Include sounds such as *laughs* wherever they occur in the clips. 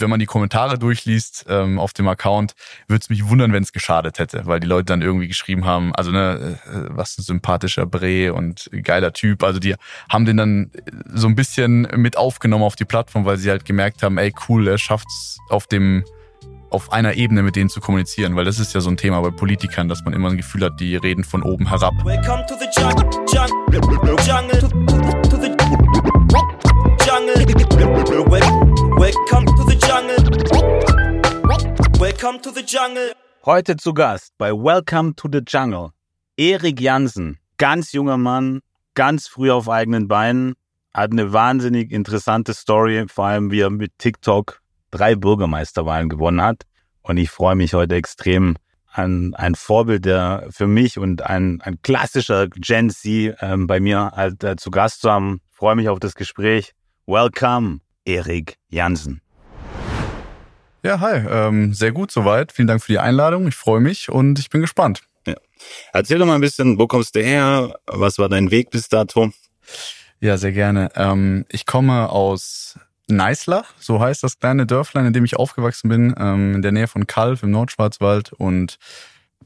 wenn man die Kommentare durchliest ähm, auf dem Account, würde es mich wundern, wenn es geschadet hätte, weil die Leute dann irgendwie geschrieben haben, also ne, äh, was ein sympathischer Bre und geiler Typ. Also die haben den dann so ein bisschen mit aufgenommen auf die Plattform, weil sie halt gemerkt haben, ey cool, er schafft's auf dem auf einer Ebene mit denen zu kommunizieren, weil das ist ja so ein Thema bei Politikern, dass man immer ein Gefühl hat, die reden von oben herab. Welcome to the jungle, jungle, to the jungle. Welcome to the jungle. Welcome to the jungle. Heute zu Gast bei Welcome to the Jungle Erik Jansen, ganz junger Mann, ganz früh auf eigenen Beinen, hat eine wahnsinnig interessante Story, vor allem wie er mit TikTok drei Bürgermeisterwahlen gewonnen hat. Und ich freue mich heute extrem an ein Vorbild, der für mich und ein, ein klassischer Gen Z ähm, bei mir halt, äh, zu Gast zu haben. Ich freue mich auf das Gespräch. Welcome, Erik Jansen. Ja, hi. Ähm, sehr gut soweit. Vielen Dank für die Einladung. Ich freue mich und ich bin gespannt. Ja. Erzähl doch mal ein bisschen, wo kommst du her? Was war dein Weg bis dato? Ja, sehr gerne. Ähm, ich komme aus Neislach, so heißt das kleine Dörflein, in dem ich aufgewachsen bin, ähm, in der Nähe von Kalf im Nordschwarzwald und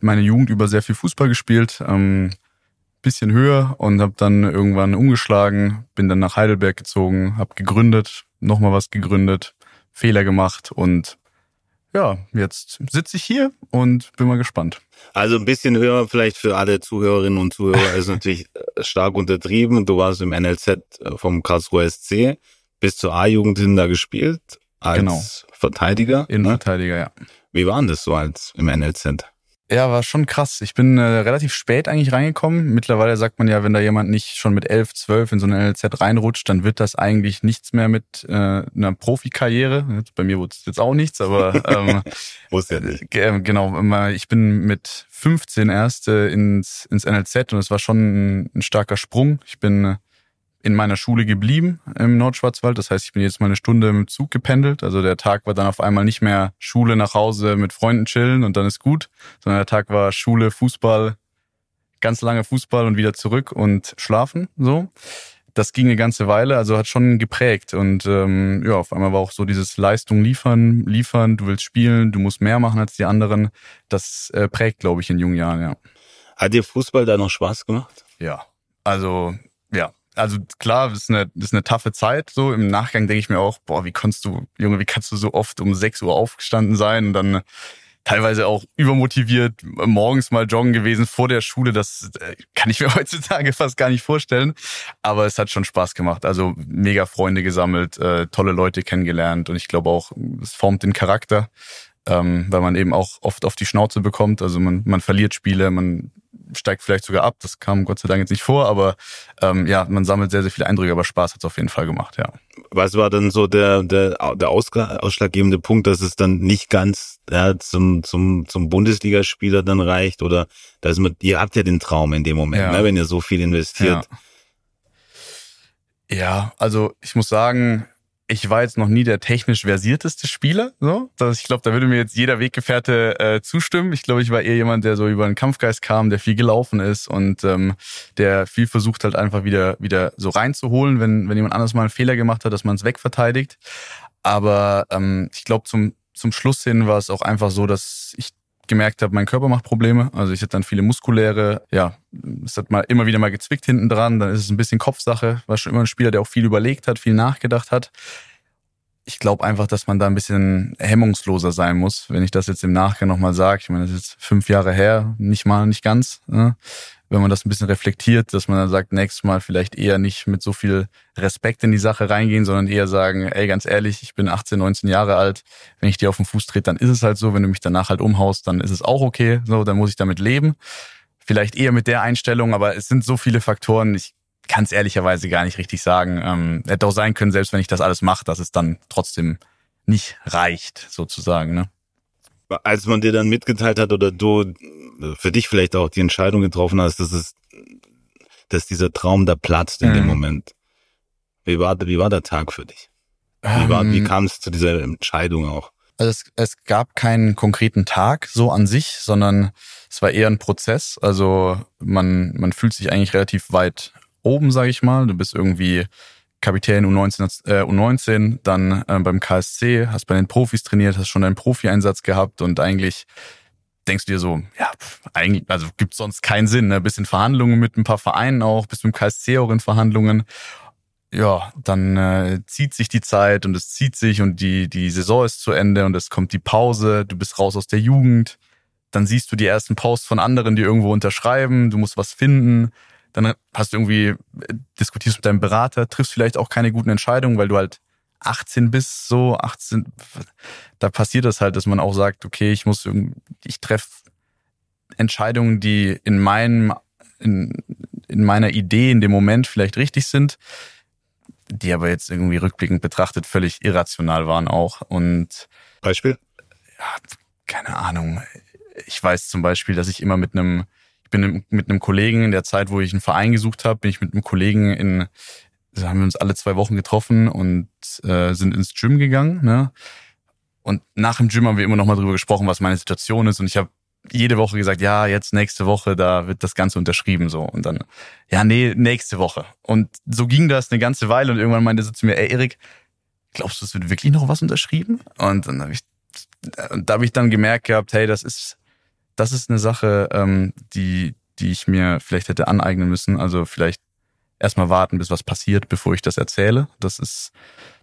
meine Jugend über sehr viel Fußball gespielt, ähm, bisschen höher und habe dann irgendwann umgeschlagen, bin dann nach Heidelberg gezogen, habe gegründet, nochmal was gegründet, Fehler gemacht und ja, jetzt sitze ich hier und bin mal gespannt. Also ein bisschen höher vielleicht für alle Zuhörerinnen und Zuhörer ist *laughs* natürlich stark untertrieben. Du warst im NLZ vom Karlsruher SC bis zur A-Jugend hin da gespielt als genau. Verteidiger. Innenverteidiger, ne? ja. Wie war denn das so als im NLZ? Ja, war schon krass. Ich bin äh, relativ spät eigentlich reingekommen. Mittlerweile sagt man ja, wenn da jemand nicht schon mit elf, zwölf in so eine NLZ reinrutscht, dann wird das eigentlich nichts mehr mit äh, einer Profikarriere. Bei mir wurde es jetzt auch nichts, aber *laughs* ähm, Wusste ja nicht. Äh, genau. Ich bin mit 15 erst äh, ins, ins NLZ und es war schon ein, ein starker Sprung. Ich bin äh, in meiner Schule geblieben im Nordschwarzwald. Das heißt, ich bin jetzt mal eine Stunde im Zug gependelt. Also der Tag war dann auf einmal nicht mehr Schule nach Hause mit Freunden chillen und dann ist gut, sondern der Tag war Schule, Fußball, ganz lange Fußball und wieder zurück und schlafen. So. Das ging eine ganze Weile, also hat schon geprägt. Und ähm, ja, auf einmal war auch so dieses Leistung liefern, liefern, du willst spielen, du musst mehr machen als die anderen. Das äh, prägt, glaube ich, in jungen Jahren, ja. Hat dir Fußball da noch Spaß gemacht? Ja. Also, also klar, das ist eine, ist eine taffe Zeit. So im Nachgang denke ich mir auch, boah, wie kannst du, Junge, wie kannst du so oft um 6 Uhr aufgestanden sein und dann teilweise auch übermotiviert morgens mal joggen gewesen vor der Schule. Das äh, kann ich mir *laughs* heutzutage fast gar nicht vorstellen. Aber es hat schon Spaß gemacht. Also mega Freunde gesammelt, äh, tolle Leute kennengelernt und ich glaube auch, es formt den Charakter, ähm, weil man eben auch oft auf die Schnauze bekommt. Also man, man verliert Spiele, man steigt vielleicht sogar ab. Das kam Gott sei Dank jetzt nicht vor, aber ähm, ja, man sammelt sehr, sehr viele Eindrücke, aber Spaß hat es auf jeden Fall gemacht, ja. Was war dann so der, der, der ausschlaggebende Punkt, dass es dann nicht ganz ja, zum, zum, zum Bundesligaspieler dann reicht? Oder dass man, ihr habt ja den Traum in dem Moment, ja. ne, wenn ihr so viel investiert. Ja. ja, also ich muss sagen, ich war jetzt noch nie der technisch versierteste Spieler. So, ich glaube, da würde mir jetzt jeder Weggefährte äh, zustimmen. Ich glaube, ich war eher jemand, der so über den Kampfgeist kam, der viel gelaufen ist und ähm, der viel versucht halt einfach wieder wieder so reinzuholen, wenn wenn jemand anders mal einen Fehler gemacht hat, dass man es wegverteidigt. Aber ähm, ich glaube, zum zum Schluss hin war es auch einfach so, dass ich gemerkt habe, mein Körper macht Probleme. Also ich hatte dann viele muskuläre, ja, es hat mal immer wieder mal gezwickt hinten dran, dann ist es ein bisschen Kopfsache. War schon immer ein Spieler, der auch viel überlegt hat, viel nachgedacht hat. Ich glaube einfach, dass man da ein bisschen hemmungsloser sein muss, wenn ich das jetzt im Nachgang nochmal sage. Ich meine, das ist jetzt fünf Jahre her, nicht mal, nicht ganz. Ne? Wenn man das ein bisschen reflektiert, dass man dann sagt, nächstes Mal vielleicht eher nicht mit so viel Respekt in die Sache reingehen, sondern eher sagen, ey, ganz ehrlich, ich bin 18, 19 Jahre alt, wenn ich dir auf den Fuß trete, dann ist es halt so, wenn du mich danach halt umhaust, dann ist es auch okay, so, dann muss ich damit leben. Vielleicht eher mit der Einstellung, aber es sind so viele Faktoren, ich kann es ehrlicherweise gar nicht richtig sagen. Ähm, hätte auch sein können, selbst wenn ich das alles mache, dass es dann trotzdem nicht reicht, sozusagen. Ne? Als man dir dann mitgeteilt hat oder du für dich vielleicht auch die Entscheidung getroffen hast, dass es, dass dieser Traum da platzt in mhm. dem Moment. Wie war, wie war der Tag für dich? Wie, war, wie ähm. kam es zu dieser Entscheidung auch? Also es, es gab keinen konkreten Tag so an sich, sondern es war eher ein Prozess. Also man, man fühlt sich eigentlich relativ weit oben, sage ich mal. Du bist irgendwie Kapitän U19, äh, U19 dann äh, beim KSC, hast bei den Profis trainiert, hast schon deinen Profi-Einsatz gehabt und eigentlich denkst du dir so, ja, eigentlich, also gibt sonst keinen Sinn, ne? Bist in Verhandlungen mit ein paar Vereinen auch, bist mit dem KSC auch in Verhandlungen. Ja, dann äh, zieht sich die Zeit und es zieht sich und die, die Saison ist zu Ende und es kommt die Pause, du bist raus aus der Jugend, dann siehst du die ersten Posts von anderen, die irgendwo unterschreiben, du musst was finden, dann hast du irgendwie, äh, diskutierst mit deinem Berater, triffst vielleicht auch keine guten Entscheidungen, weil du halt 18 bist, so 18, da passiert das halt, dass man auch sagt, okay, ich muss, ich treffe Entscheidungen, die in meinem, in, in meiner Idee in dem Moment vielleicht richtig sind, die aber jetzt irgendwie rückblickend betrachtet völlig irrational waren auch. Und Beispiel? Ja, keine Ahnung. Ich weiß zum Beispiel, dass ich immer mit einem, bin mit einem Kollegen in der Zeit, wo ich einen Verein gesucht habe, bin ich mit einem Kollegen in, da haben wir uns alle zwei Wochen getroffen und äh, sind ins Gym gegangen. Ne? Und nach dem Gym haben wir immer noch mal drüber gesprochen, was meine Situation ist. Und ich habe jede Woche gesagt, ja, jetzt nächste Woche, da wird das Ganze unterschrieben so. Und dann, ja, nee, nächste Woche. Und so ging das eine ganze Weile und irgendwann meinte er zu mir, ey Erik, glaubst du, es wird wirklich noch was unterschrieben? Und dann habe ich, da habe ich dann gemerkt gehabt, hey, das ist, das ist eine Sache, ähm, die, die ich mir vielleicht hätte aneignen müssen. Also vielleicht erstmal warten, bis was passiert, bevor ich das erzähle. Das ist,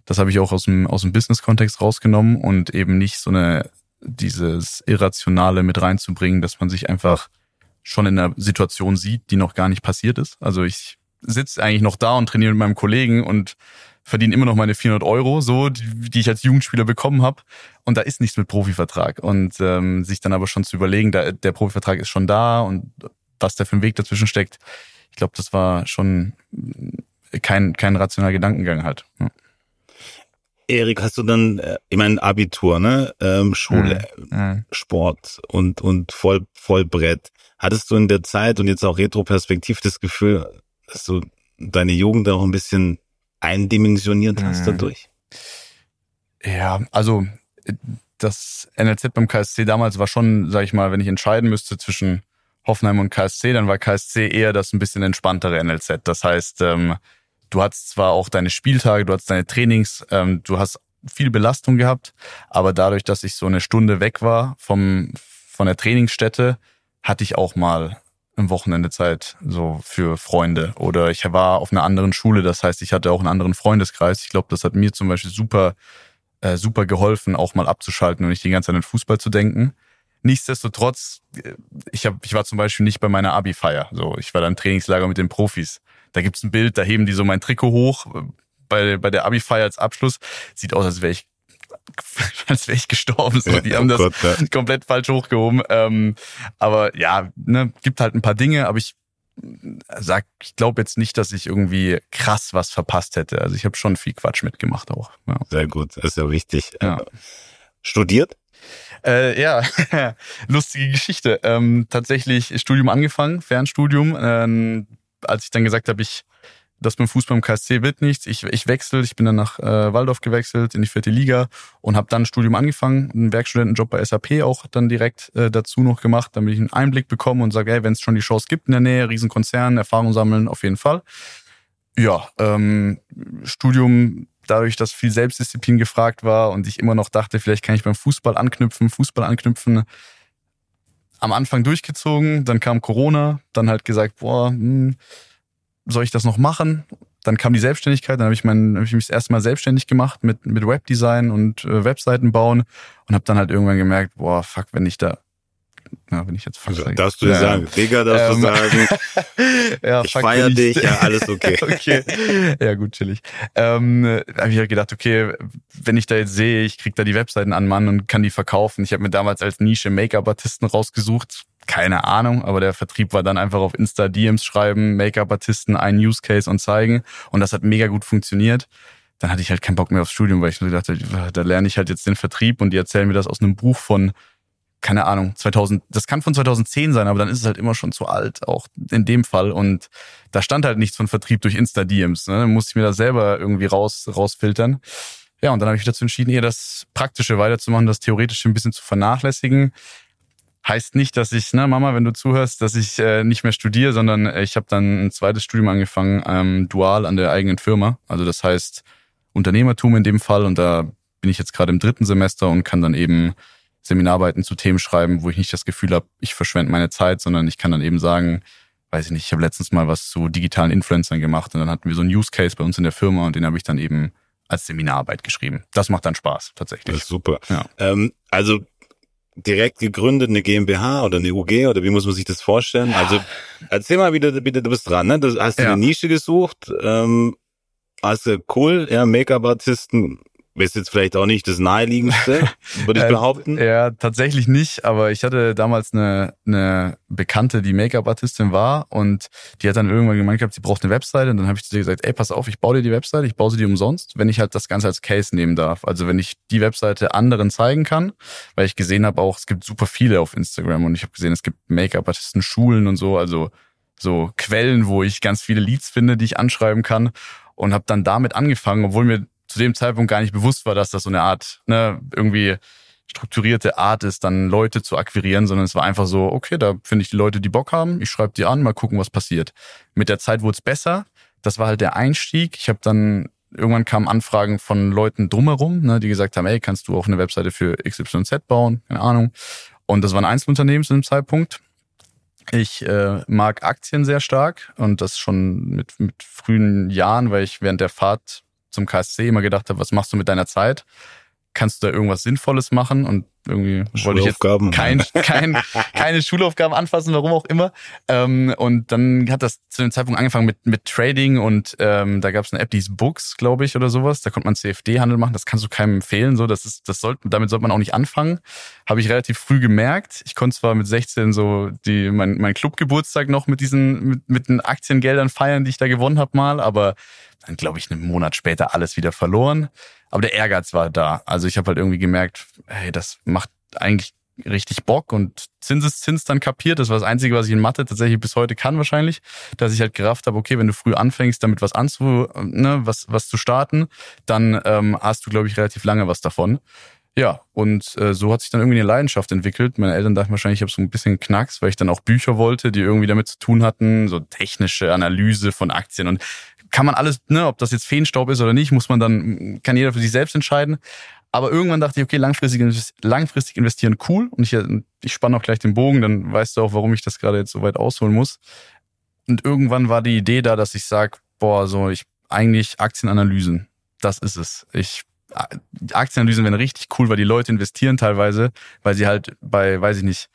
das habe ich auch aus dem, aus dem Business-Kontext rausgenommen und eben nicht so eine, dieses Irrationale mit reinzubringen, dass man sich einfach schon in einer Situation sieht, die noch gar nicht passiert ist. Also ich sitze eigentlich noch da und trainiere mit meinem Kollegen und verdiene immer noch meine 400 Euro, so die, die ich als Jugendspieler bekommen habe. Und da ist nichts mit Profivertrag. Und ähm, sich dann aber schon zu überlegen, da, der Profivertrag ist schon da und was da für ein Weg dazwischen steckt, ich glaube, das war schon kein, kein rationaler Gedankengang halt. Ja. Erik, hast du dann, äh, ich meine, Abitur, ne? Ähm, Schule, mhm. Sport und, und voll, Vollbrett. Hattest du in der Zeit und jetzt auch retroperspektiv das Gefühl, dass du deine Jugend auch ein bisschen eindimensioniert hast mhm. dadurch? Ja, also das NLZ beim KSC damals war schon, sag ich mal, wenn ich entscheiden müsste zwischen Hoffenheim und KSC, dann war KSC eher das ein bisschen entspanntere NLZ. Das heißt, ähm, du hattest zwar auch deine Spieltage, du hattest deine Trainings, ähm, du hast viel Belastung gehabt, aber dadurch, dass ich so eine Stunde weg war vom, von der Trainingsstätte, hatte ich auch mal ein Wochenende Zeit so für Freunde oder ich war auf einer anderen Schule, das heißt, ich hatte auch einen anderen Freundeskreis. Ich glaube, das hat mir zum Beispiel super, äh, super geholfen, auch mal abzuschalten und nicht die ganze Zeit an Fußball zu denken. Nichtsdestotrotz, äh, ich, hab, ich war zum Beispiel nicht bei meiner Abi-Feier. So, ich war da im Trainingslager mit den Profis. Da gibt's ein Bild, da heben die so mein Trikot hoch äh, bei, bei der Abi-Feier als Abschluss. Sieht aus, als wäre ich *laughs* als wäre ich gestorben. So. Die haben oh das Gott, ja. komplett falsch hochgehoben. Ähm, aber ja, ne, gibt halt ein paar Dinge, aber ich sag, ich glaube jetzt nicht, dass ich irgendwie krass was verpasst hätte. Also ich habe schon viel Quatsch mitgemacht auch. Ja. Sehr gut, das ist ja wichtig. Ja. Studiert? Äh, ja, *laughs* lustige Geschichte. Ähm, tatsächlich Studium angefangen, Fernstudium. Ähm, als ich dann gesagt habe, ich das beim Fußball im KSC wird nichts. Ich, ich wechsle, ich bin dann nach äh, Waldorf gewechselt in die vierte Liga und habe dann ein Studium angefangen, einen Werkstudentenjob bei SAP auch dann direkt äh, dazu noch gemacht, damit ich einen Einblick bekomme und sage, hey, wenn es schon die Chance gibt in der Nähe, Riesenkonzern, Erfahrung sammeln, auf jeden Fall. Ja, ähm, Studium dadurch, dass viel Selbstdisziplin gefragt war und ich immer noch dachte, vielleicht kann ich beim Fußball anknüpfen, Fußball anknüpfen, am Anfang durchgezogen, dann kam Corona, dann halt gesagt, boah, hm, soll ich das noch machen? Dann kam die Selbstständigkeit, dann habe ich, mein, hab ich mich das erste Mal selbstständig gemacht mit, mit Webdesign und äh, Webseiten bauen und habe dann halt irgendwann gemerkt, boah, fuck, wenn ich da ja, wenn ich jetzt also, Darfst du ja. sagen. Digga, darfst ähm, du sagen. *laughs* ja, ich feier dich, ja, alles okay. *laughs* okay. Ja, gut, chillig. Ähm, da habe ich halt gedacht, okay, wenn ich da jetzt sehe, ich krieg da die Webseiten an Mann und kann die verkaufen. Ich habe mir damals als Nische Make-up-Artisten rausgesucht. Keine Ahnung, aber der Vertrieb war dann einfach auf Insta DMs schreiben, Make-up-Artisten, einen Use Case und zeigen. Und das hat mega gut funktioniert dann hatte ich halt keinen Bock mehr aufs Studium, weil ich nur dachte, da lerne ich halt jetzt den Vertrieb und die erzählen mir das aus einem Buch von keine Ahnung, 2000, das kann von 2010 sein, aber dann ist es halt immer schon zu alt, auch in dem Fall. Und da stand halt nichts von Vertrieb durch Insta-DMs. Ne? Dann musste ich mir das selber irgendwie raus, rausfiltern. Ja, und dann habe ich dazu entschieden, eher das Praktische weiterzumachen, das Theoretische ein bisschen zu vernachlässigen. Heißt nicht, dass ich, ne, Mama, wenn du zuhörst, dass ich äh, nicht mehr studiere, sondern ich habe dann ein zweites Studium angefangen, ähm, dual an der eigenen Firma. Also das heißt Unternehmertum in dem Fall und da bin ich jetzt gerade im dritten Semester und kann dann eben Seminararbeiten zu Themen schreiben, wo ich nicht das Gefühl habe, ich verschwende meine Zeit, sondern ich kann dann eben sagen, weiß ich nicht, ich habe letztens mal was zu digitalen Influencern gemacht und dann hatten wir so einen Use Case bei uns in der Firma und den habe ich dann eben als Seminararbeit geschrieben. Das macht dann Spaß, tatsächlich. Das ist super. Ja. Ähm, also direkt gegründet, eine GmbH oder eine UG oder wie muss man sich das vorstellen? Also erzähl mal wieder, bitte, du bist dran, ne? Du hast ja. eine Nische gesucht, ähm, hast du cool, ja, Make-up-Artisten, ist jetzt vielleicht auch nicht das naheliegendste, *laughs* würde ich äh, behaupten. ja, tatsächlich nicht, aber ich hatte damals eine, eine Bekannte, die Make-up-Artistin war und die hat dann irgendwann gemeint gehabt, sie braucht eine Webseite und dann habe ich zu ihr gesagt, ey, pass auf, ich baue dir die Webseite, ich baue sie dir umsonst, wenn ich halt das Ganze als Case nehmen darf. Also wenn ich die Webseite anderen zeigen kann, weil ich gesehen habe auch, es gibt super viele auf Instagram und ich habe gesehen, es gibt Make-up-Artisten, Schulen und so, also so Quellen, wo ich ganz viele Leads finde, die ich anschreiben kann und habe dann damit angefangen, obwohl mir zu dem Zeitpunkt gar nicht bewusst war, dass das so eine Art, ne, irgendwie strukturierte Art ist, dann Leute zu akquirieren, sondern es war einfach so, okay, da finde ich die Leute, die Bock haben, ich schreibe die an, mal gucken, was passiert. Mit der Zeit wurde es besser. Das war halt der Einstieg. Ich habe dann irgendwann kamen Anfragen von Leuten drumherum, ne, die gesagt haben, ey, kannst du auch eine Webseite für XYZ bauen? Keine Ahnung. Und das waren Einzelunternehmen zu dem Zeitpunkt. Ich äh, mag Aktien sehr stark und das schon mit, mit frühen Jahren, weil ich während der Fahrt zum KSC immer gedacht habe, was machst du mit deiner Zeit? Kannst du da irgendwas Sinnvolles machen? Und irgendwie wollte ich jetzt kein, kein, keine Schulaufgaben anfassen, warum auch immer. Ähm, und dann hat das zu dem Zeitpunkt angefangen mit, mit Trading und ähm, da gab es eine App, die hieß Books, glaube ich, oder sowas. Da konnte man CFD-Handel machen. Das kannst du keinem empfehlen. So, das ist, das sollte, damit sollte man auch nicht anfangen. Habe ich relativ früh gemerkt. Ich konnte zwar mit 16 so die mein, mein Clubgeburtstag noch mit diesen mit, mit den Aktiengeldern feiern, die ich da gewonnen habe mal, aber dann glaube ich einen Monat später alles wieder verloren. Aber der Ehrgeiz war da. Also ich habe halt irgendwie gemerkt, hey, das macht eigentlich richtig Bock und Zinseszins dann kapiert. Das war das Einzige, was ich in Mathe tatsächlich bis heute kann wahrscheinlich, dass ich halt gerafft habe, okay, wenn du früh anfängst, damit was anzu, ne, was, was zu starten, dann ähm, hast du, glaube ich, relativ lange was davon. Ja, und äh, so hat sich dann irgendwie eine Leidenschaft entwickelt. Meine Eltern dachten wahrscheinlich, ich habe so ein bisschen Knacks, weil ich dann auch Bücher wollte, die irgendwie damit zu tun hatten, so technische Analyse von Aktien. Und kann man alles, ne, ob das jetzt Feenstaub ist oder nicht, muss man dann, kann jeder für sich selbst entscheiden. Aber irgendwann dachte ich, okay, langfristig, langfristig investieren cool. Und ich, ich spanne auch gleich den Bogen, dann weißt du auch, warum ich das gerade jetzt so weit ausholen muss. Und irgendwann war die Idee da, dass ich sage, boah, so ich eigentlich Aktienanalysen, das ist es. Ich Aktienanalysen wären richtig cool, weil die Leute investieren teilweise, weil sie halt bei, weiß ich nicht,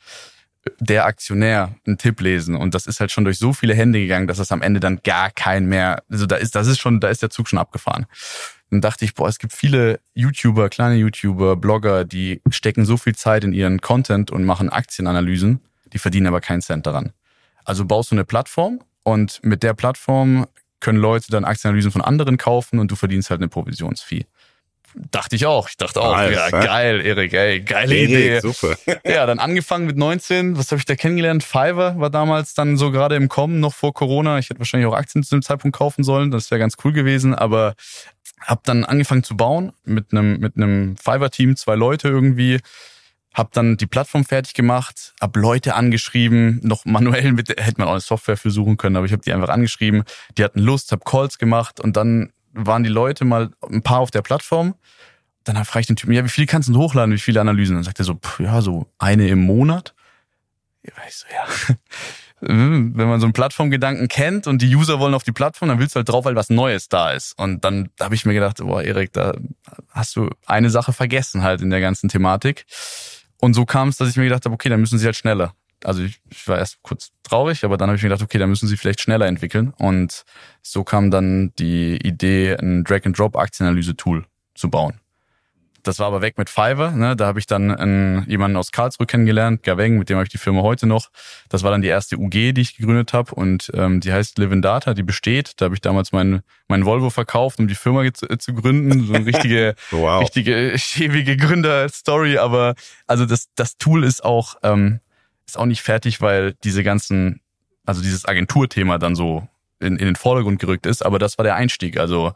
der Aktionär einen Tipp lesen und das ist halt schon durch so viele Hände gegangen, dass es am Ende dann gar kein mehr, also da ist, das ist schon, da ist der Zug schon abgefahren. Dann dachte ich, boah, es gibt viele YouTuber, kleine YouTuber, Blogger, die stecken so viel Zeit in ihren Content und machen Aktienanalysen, die verdienen aber keinen Cent daran. Also baust du eine Plattform und mit der Plattform können Leute dann Aktienanalysen von anderen kaufen und du verdienst halt eine Provisionsfee. Dachte ich auch. Ich dachte auch, nice, ja, geil, Erik, ey, geile Erik, Idee. Super. *laughs* ja, dann angefangen mit 19. Was habe ich da kennengelernt? Fiverr war damals dann so gerade im Kommen, noch vor Corona. Ich hätte wahrscheinlich auch Aktien zu dem Zeitpunkt kaufen sollen. Das wäre ganz cool gewesen. Aber habe dann angefangen zu bauen mit einem mit einem Fiverr-Team, zwei Leute irgendwie. Hab dann die Plattform fertig gemacht, hab Leute angeschrieben, noch manuell mit, hätte man auch eine Software für suchen können, aber ich habe die einfach angeschrieben. Die hatten Lust, hab Calls gemacht und dann waren die Leute mal ein paar auf der Plattform. Dann frage ich den Typen, ja, wie viel kannst du hochladen, wie viele Analysen? Dann sagt er so, pff, ja, so eine im Monat. Ich so, ja. *laughs* Wenn man so einen Plattformgedanken kennt und die User wollen auf die Plattform, dann willst du halt drauf, weil was Neues da ist. Und dann habe ich mir gedacht, boah, Erik, da hast du eine Sache vergessen halt in der ganzen Thematik. Und so kam es, dass ich mir gedacht habe, okay, dann müssen sie halt schneller also ich, ich war erst kurz traurig, aber dann habe ich mir gedacht, okay, da müssen sie vielleicht schneller entwickeln. Und so kam dann die Idee, ein Drag-and-Drop-Aktienanalyse-Tool zu bauen. Das war aber weg mit Fiverr. Ne? Da habe ich dann einen, jemanden aus Karlsruhe kennengelernt, Gaveng, mit dem habe ich die Firma heute noch. Das war dann die erste UG, die ich gegründet habe und ähm, die heißt Live in Data, die besteht. Da habe ich damals meinen mein Volvo verkauft, um die Firma zu, zu gründen. So eine richtige, *laughs* wow. richtige schäbige Gründerstory. Aber also das, das Tool ist auch ähm, ist auch nicht fertig, weil diese ganzen, also dieses Agenturthema dann so in, in den Vordergrund gerückt ist. Aber das war der Einstieg. Also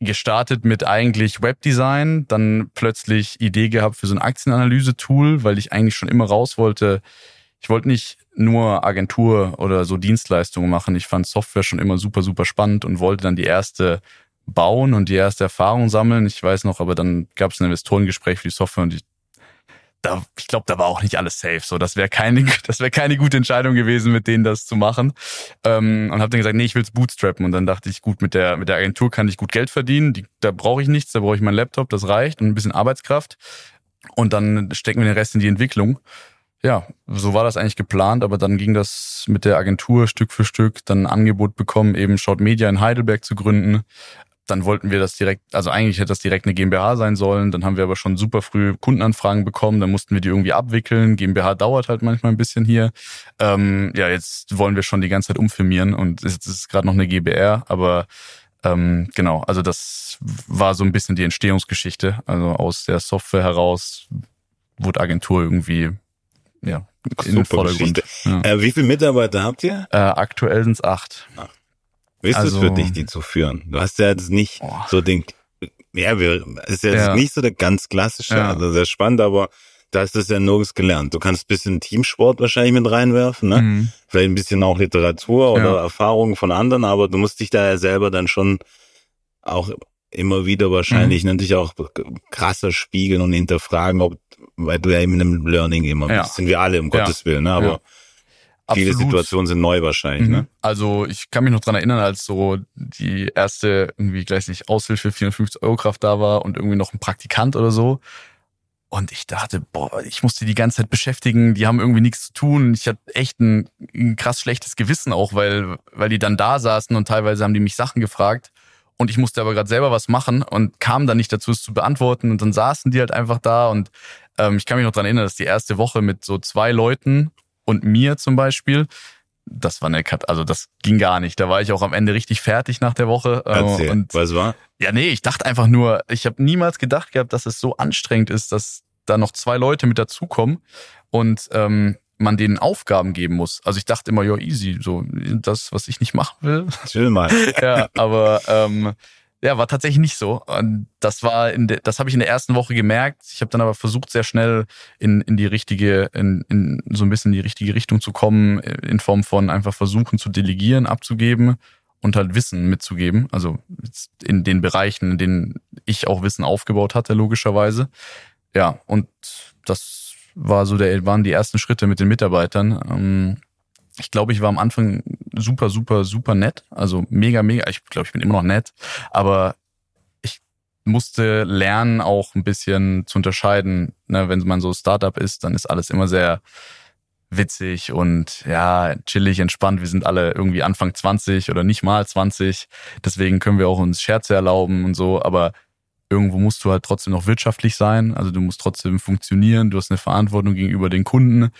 gestartet mit eigentlich Webdesign, dann plötzlich Idee gehabt für so ein Aktienanalyse-Tool, weil ich eigentlich schon immer raus wollte. Ich wollte nicht nur Agentur oder so Dienstleistungen machen. Ich fand Software schon immer super, super spannend und wollte dann die erste bauen und die erste Erfahrung sammeln. Ich weiß noch, aber dann gab es ein Investorengespräch für die Software und ich da, ich glaube, da war auch nicht alles safe. So, das wäre keine, *laughs* das wäre keine gute Entscheidung gewesen, mit denen das zu machen. Ähm, und habe dann gesagt, nee, ich will's bootstrappen. Und dann dachte ich, gut, mit der mit der Agentur kann ich gut Geld verdienen. Die, da brauche ich nichts, da brauche ich meinen Laptop, das reicht und ein bisschen Arbeitskraft. Und dann stecken wir den Rest in die Entwicklung. Ja, so war das eigentlich geplant, aber dann ging das mit der Agentur Stück für Stück, dann ein Angebot bekommen, eben Short Media in Heidelberg zu gründen dann wollten wir das direkt, also eigentlich hätte das direkt eine GmbH sein sollen. Dann haben wir aber schon super früh Kundenanfragen bekommen. Dann mussten wir die irgendwie abwickeln. GmbH dauert halt manchmal ein bisschen hier. Ähm, ja, jetzt wollen wir schon die ganze Zeit umfirmieren und jetzt ist gerade noch eine GBR, aber ähm, genau, also das war so ein bisschen die Entstehungsgeschichte. Also aus der Software heraus wurde Agentur irgendwie ja, in den Vordergrund. Ja. Äh, wie viele Mitarbeiter habt ihr? Äh, aktuell sind es acht. acht. Wie ist also, es für dich, die zu führen? Du hast ja jetzt nicht oh. so den, ja, wir, ist jetzt ja. nicht so der ganz klassische, ja. also sehr spannend, aber da ist das ja nirgends gelernt. Du kannst ein bisschen Teamsport wahrscheinlich mit reinwerfen, ne? Mhm. Vielleicht ein bisschen auch Literatur oder ja. Erfahrungen von anderen, aber du musst dich da ja selber dann schon auch immer wieder wahrscheinlich mhm. natürlich auch krasser spiegeln und hinterfragen, ob, weil du ja eben in einem Learning immer bist. Sind wir alle, um Gottes Willen, ne? Aber Absolut. Viele Situationen sind neu wahrscheinlich, ne? mhm. ne? Also ich kann mich noch dran erinnern, als so die erste irgendwie gleich nicht Aushilfe 450 Euro Kraft da war und irgendwie noch ein Praktikant oder so. Und ich dachte, boah, ich musste die ganze Zeit beschäftigen, die haben irgendwie nichts zu tun. Ich hatte echt ein, ein krass schlechtes Gewissen auch, weil, weil die dann da saßen und teilweise haben die mich Sachen gefragt. Und ich musste aber gerade selber was machen und kam dann nicht dazu, es zu beantworten. Und dann saßen die halt einfach da. Und ähm, ich kann mich noch dran erinnern, dass die erste Woche mit so zwei Leuten und mir zum Beispiel. Das war eine Kat also das ging gar nicht. Da war ich auch am Ende richtig fertig nach der Woche. Äh, Erzähl, und was war? Ja, nee, ich dachte einfach nur, ich habe niemals gedacht gehabt, dass es so anstrengend ist, dass da noch zwei Leute mit dazukommen und ähm, man denen Aufgaben geben muss. Also ich dachte immer, ja, easy, so das, was ich nicht machen will. Chill mal. *laughs* ja, aber ähm, ja, war tatsächlich nicht so. Und das war in de, das habe ich in der ersten Woche gemerkt. Ich habe dann aber versucht, sehr schnell in, in die richtige, in, in so ein bisschen in die richtige Richtung zu kommen, in Form von einfach versuchen zu delegieren, abzugeben und halt Wissen mitzugeben. Also in den Bereichen, in denen ich auch Wissen aufgebaut hatte, logischerweise. Ja, und das war so der, waren die ersten Schritte mit den Mitarbeitern. Ich glaube, ich war am Anfang super, super, super nett. Also mega, mega. Ich glaube, ich bin immer noch nett. Aber ich musste lernen, auch ein bisschen zu unterscheiden. Ne, wenn man so Startup ist, dann ist alles immer sehr witzig und ja, chillig, entspannt. Wir sind alle irgendwie Anfang 20 oder nicht mal 20. Deswegen können wir auch uns Scherze erlauben und so. Aber irgendwo musst du halt trotzdem noch wirtschaftlich sein. Also du musst trotzdem funktionieren. Du hast eine Verantwortung gegenüber den Kunden.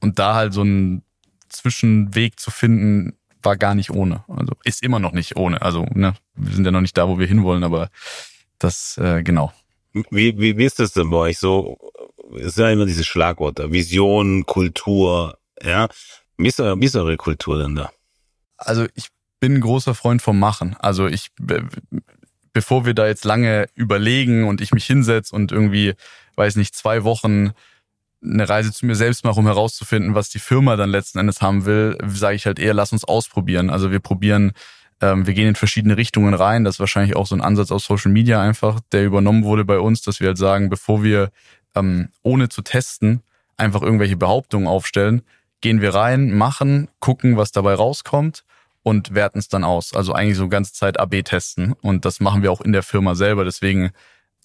Und da halt so ein Zwischenweg zu finden, war gar nicht ohne. Also ist immer noch nicht ohne. Also ne, wir sind ja noch nicht da, wo wir hinwollen, aber das äh, genau. Wie, wie, wie ist das denn bei euch so? ist ja immer diese Schlagworte, Vision, Kultur, ja. Wie ist, wie ist eure Kultur denn da? Also ich bin ein großer Freund vom Machen. Also ich, bevor wir da jetzt lange überlegen und ich mich hinsetze und irgendwie, weiß nicht, zwei Wochen eine Reise zu mir selbst mache, um herauszufinden, was die Firma dann letzten Endes haben will, sage ich halt eher, lass uns ausprobieren. Also wir probieren, ähm, wir gehen in verschiedene Richtungen rein. Das ist wahrscheinlich auch so ein Ansatz aus Social Media einfach, der übernommen wurde bei uns, dass wir halt sagen, bevor wir ähm, ohne zu testen einfach irgendwelche Behauptungen aufstellen, gehen wir rein, machen, gucken, was dabei rauskommt und werten es dann aus. Also eigentlich so ganze Zeit AB testen. Und das machen wir auch in der Firma selber. Deswegen,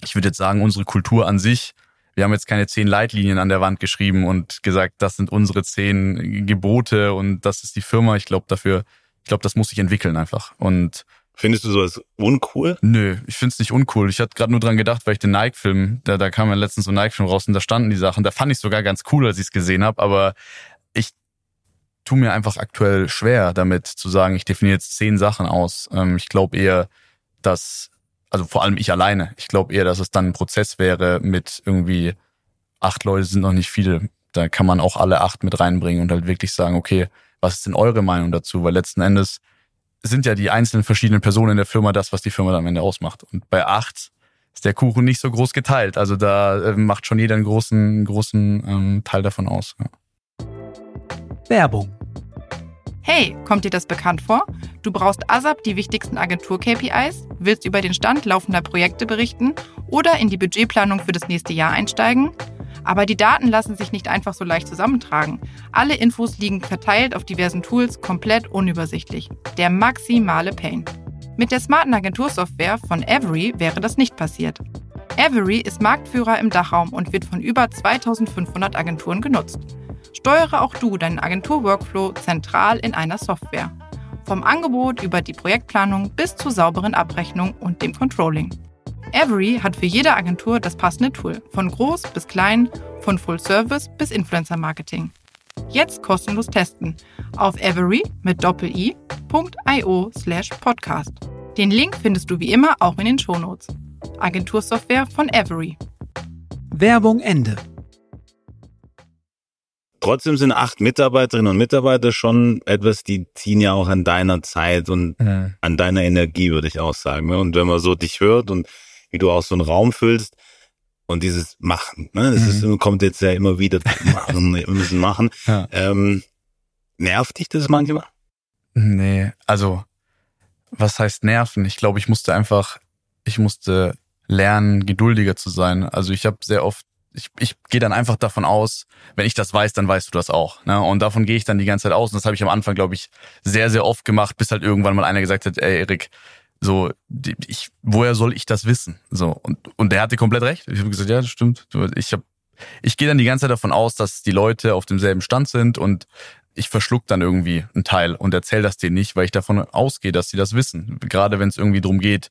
ich würde jetzt sagen, unsere Kultur an sich wir haben jetzt keine zehn Leitlinien an der Wand geschrieben und gesagt, das sind unsere zehn Gebote und das ist die Firma. Ich glaube dafür, ich glaube, das muss sich entwickeln einfach. Und Findest du sowas uncool? Nö, ich find's nicht uncool. Ich hatte gerade nur dran gedacht, weil ich den Nike-Film, da, da kam ja letztens so ein Nike-Film raus und da standen die Sachen. Da fand ich sogar ganz cool, als ich es gesehen habe, aber ich tu mir einfach aktuell schwer damit zu sagen, ich definiere jetzt zehn Sachen aus. Ähm, ich glaube eher, dass also vor allem ich alleine. Ich glaube eher, dass es dann ein Prozess wäre mit irgendwie acht Leute sind noch nicht viele. Da kann man auch alle acht mit reinbringen und halt wirklich sagen, okay, was ist denn eure Meinung dazu? Weil letzten Endes sind ja die einzelnen verschiedenen Personen in der Firma das, was die Firma dann am Ende ausmacht. Und bei acht ist der Kuchen nicht so groß geteilt. Also da äh, macht schon jeder einen großen, großen ähm, Teil davon aus. Ja. Werbung. Hey, kommt dir das bekannt vor? Du brauchst ASAP die wichtigsten Agentur-KPIs, willst über den Stand laufender Projekte berichten oder in die Budgetplanung für das nächste Jahr einsteigen? Aber die Daten lassen sich nicht einfach so leicht zusammentragen. Alle Infos liegen verteilt auf diversen Tools, komplett unübersichtlich. Der maximale Pain. Mit der smarten Agentursoftware von Avery wäre das nicht passiert. Avery ist Marktführer im Dachraum und wird von über 2500 Agenturen genutzt. Steuere auch du deinen Agentur-Workflow zentral in einer Software. Vom Angebot über die Projektplanung bis zur sauberen Abrechnung und dem Controlling. Avery hat für jede Agentur das passende Tool, von groß bis klein, von Full Service bis Influencer Marketing. Jetzt kostenlos testen auf avery mit doppel-i.io slash podcast. Den Link findest du wie immer auch in den Shownotes. Agentursoftware von Avery. Werbung Ende. Trotzdem sind acht Mitarbeiterinnen und Mitarbeiter schon etwas, die ziehen ja auch an deiner Zeit und mhm. an deiner Energie, würde ich auch sagen. Ne? Und wenn man so dich hört und wie du auch so einen Raum füllst und dieses Machen, ne? das mhm. ist, kommt jetzt ja immer wieder, *laughs* machen, wir müssen machen. Ja. Ähm, nervt dich das manchmal? Nee, also was heißt nerven? Ich glaube, ich musste einfach, ich musste lernen, geduldiger zu sein. Also ich habe sehr oft ich, ich gehe dann einfach davon aus, wenn ich das weiß, dann weißt du das auch. Ne? Und davon gehe ich dann die ganze Zeit aus. Und das habe ich am Anfang, glaube ich, sehr, sehr oft gemacht, bis halt irgendwann mal einer gesagt hat, ey Erik, so, ich, woher soll ich das wissen? So, und, und der hatte komplett recht. Ich habe gesagt, ja, das stimmt. Ich habe ich gehe dann die ganze Zeit davon aus, dass die Leute auf demselben Stand sind und ich verschluck dann irgendwie einen Teil und erzähle das denen nicht, weil ich davon ausgehe, dass sie das wissen. Gerade wenn es irgendwie drum geht,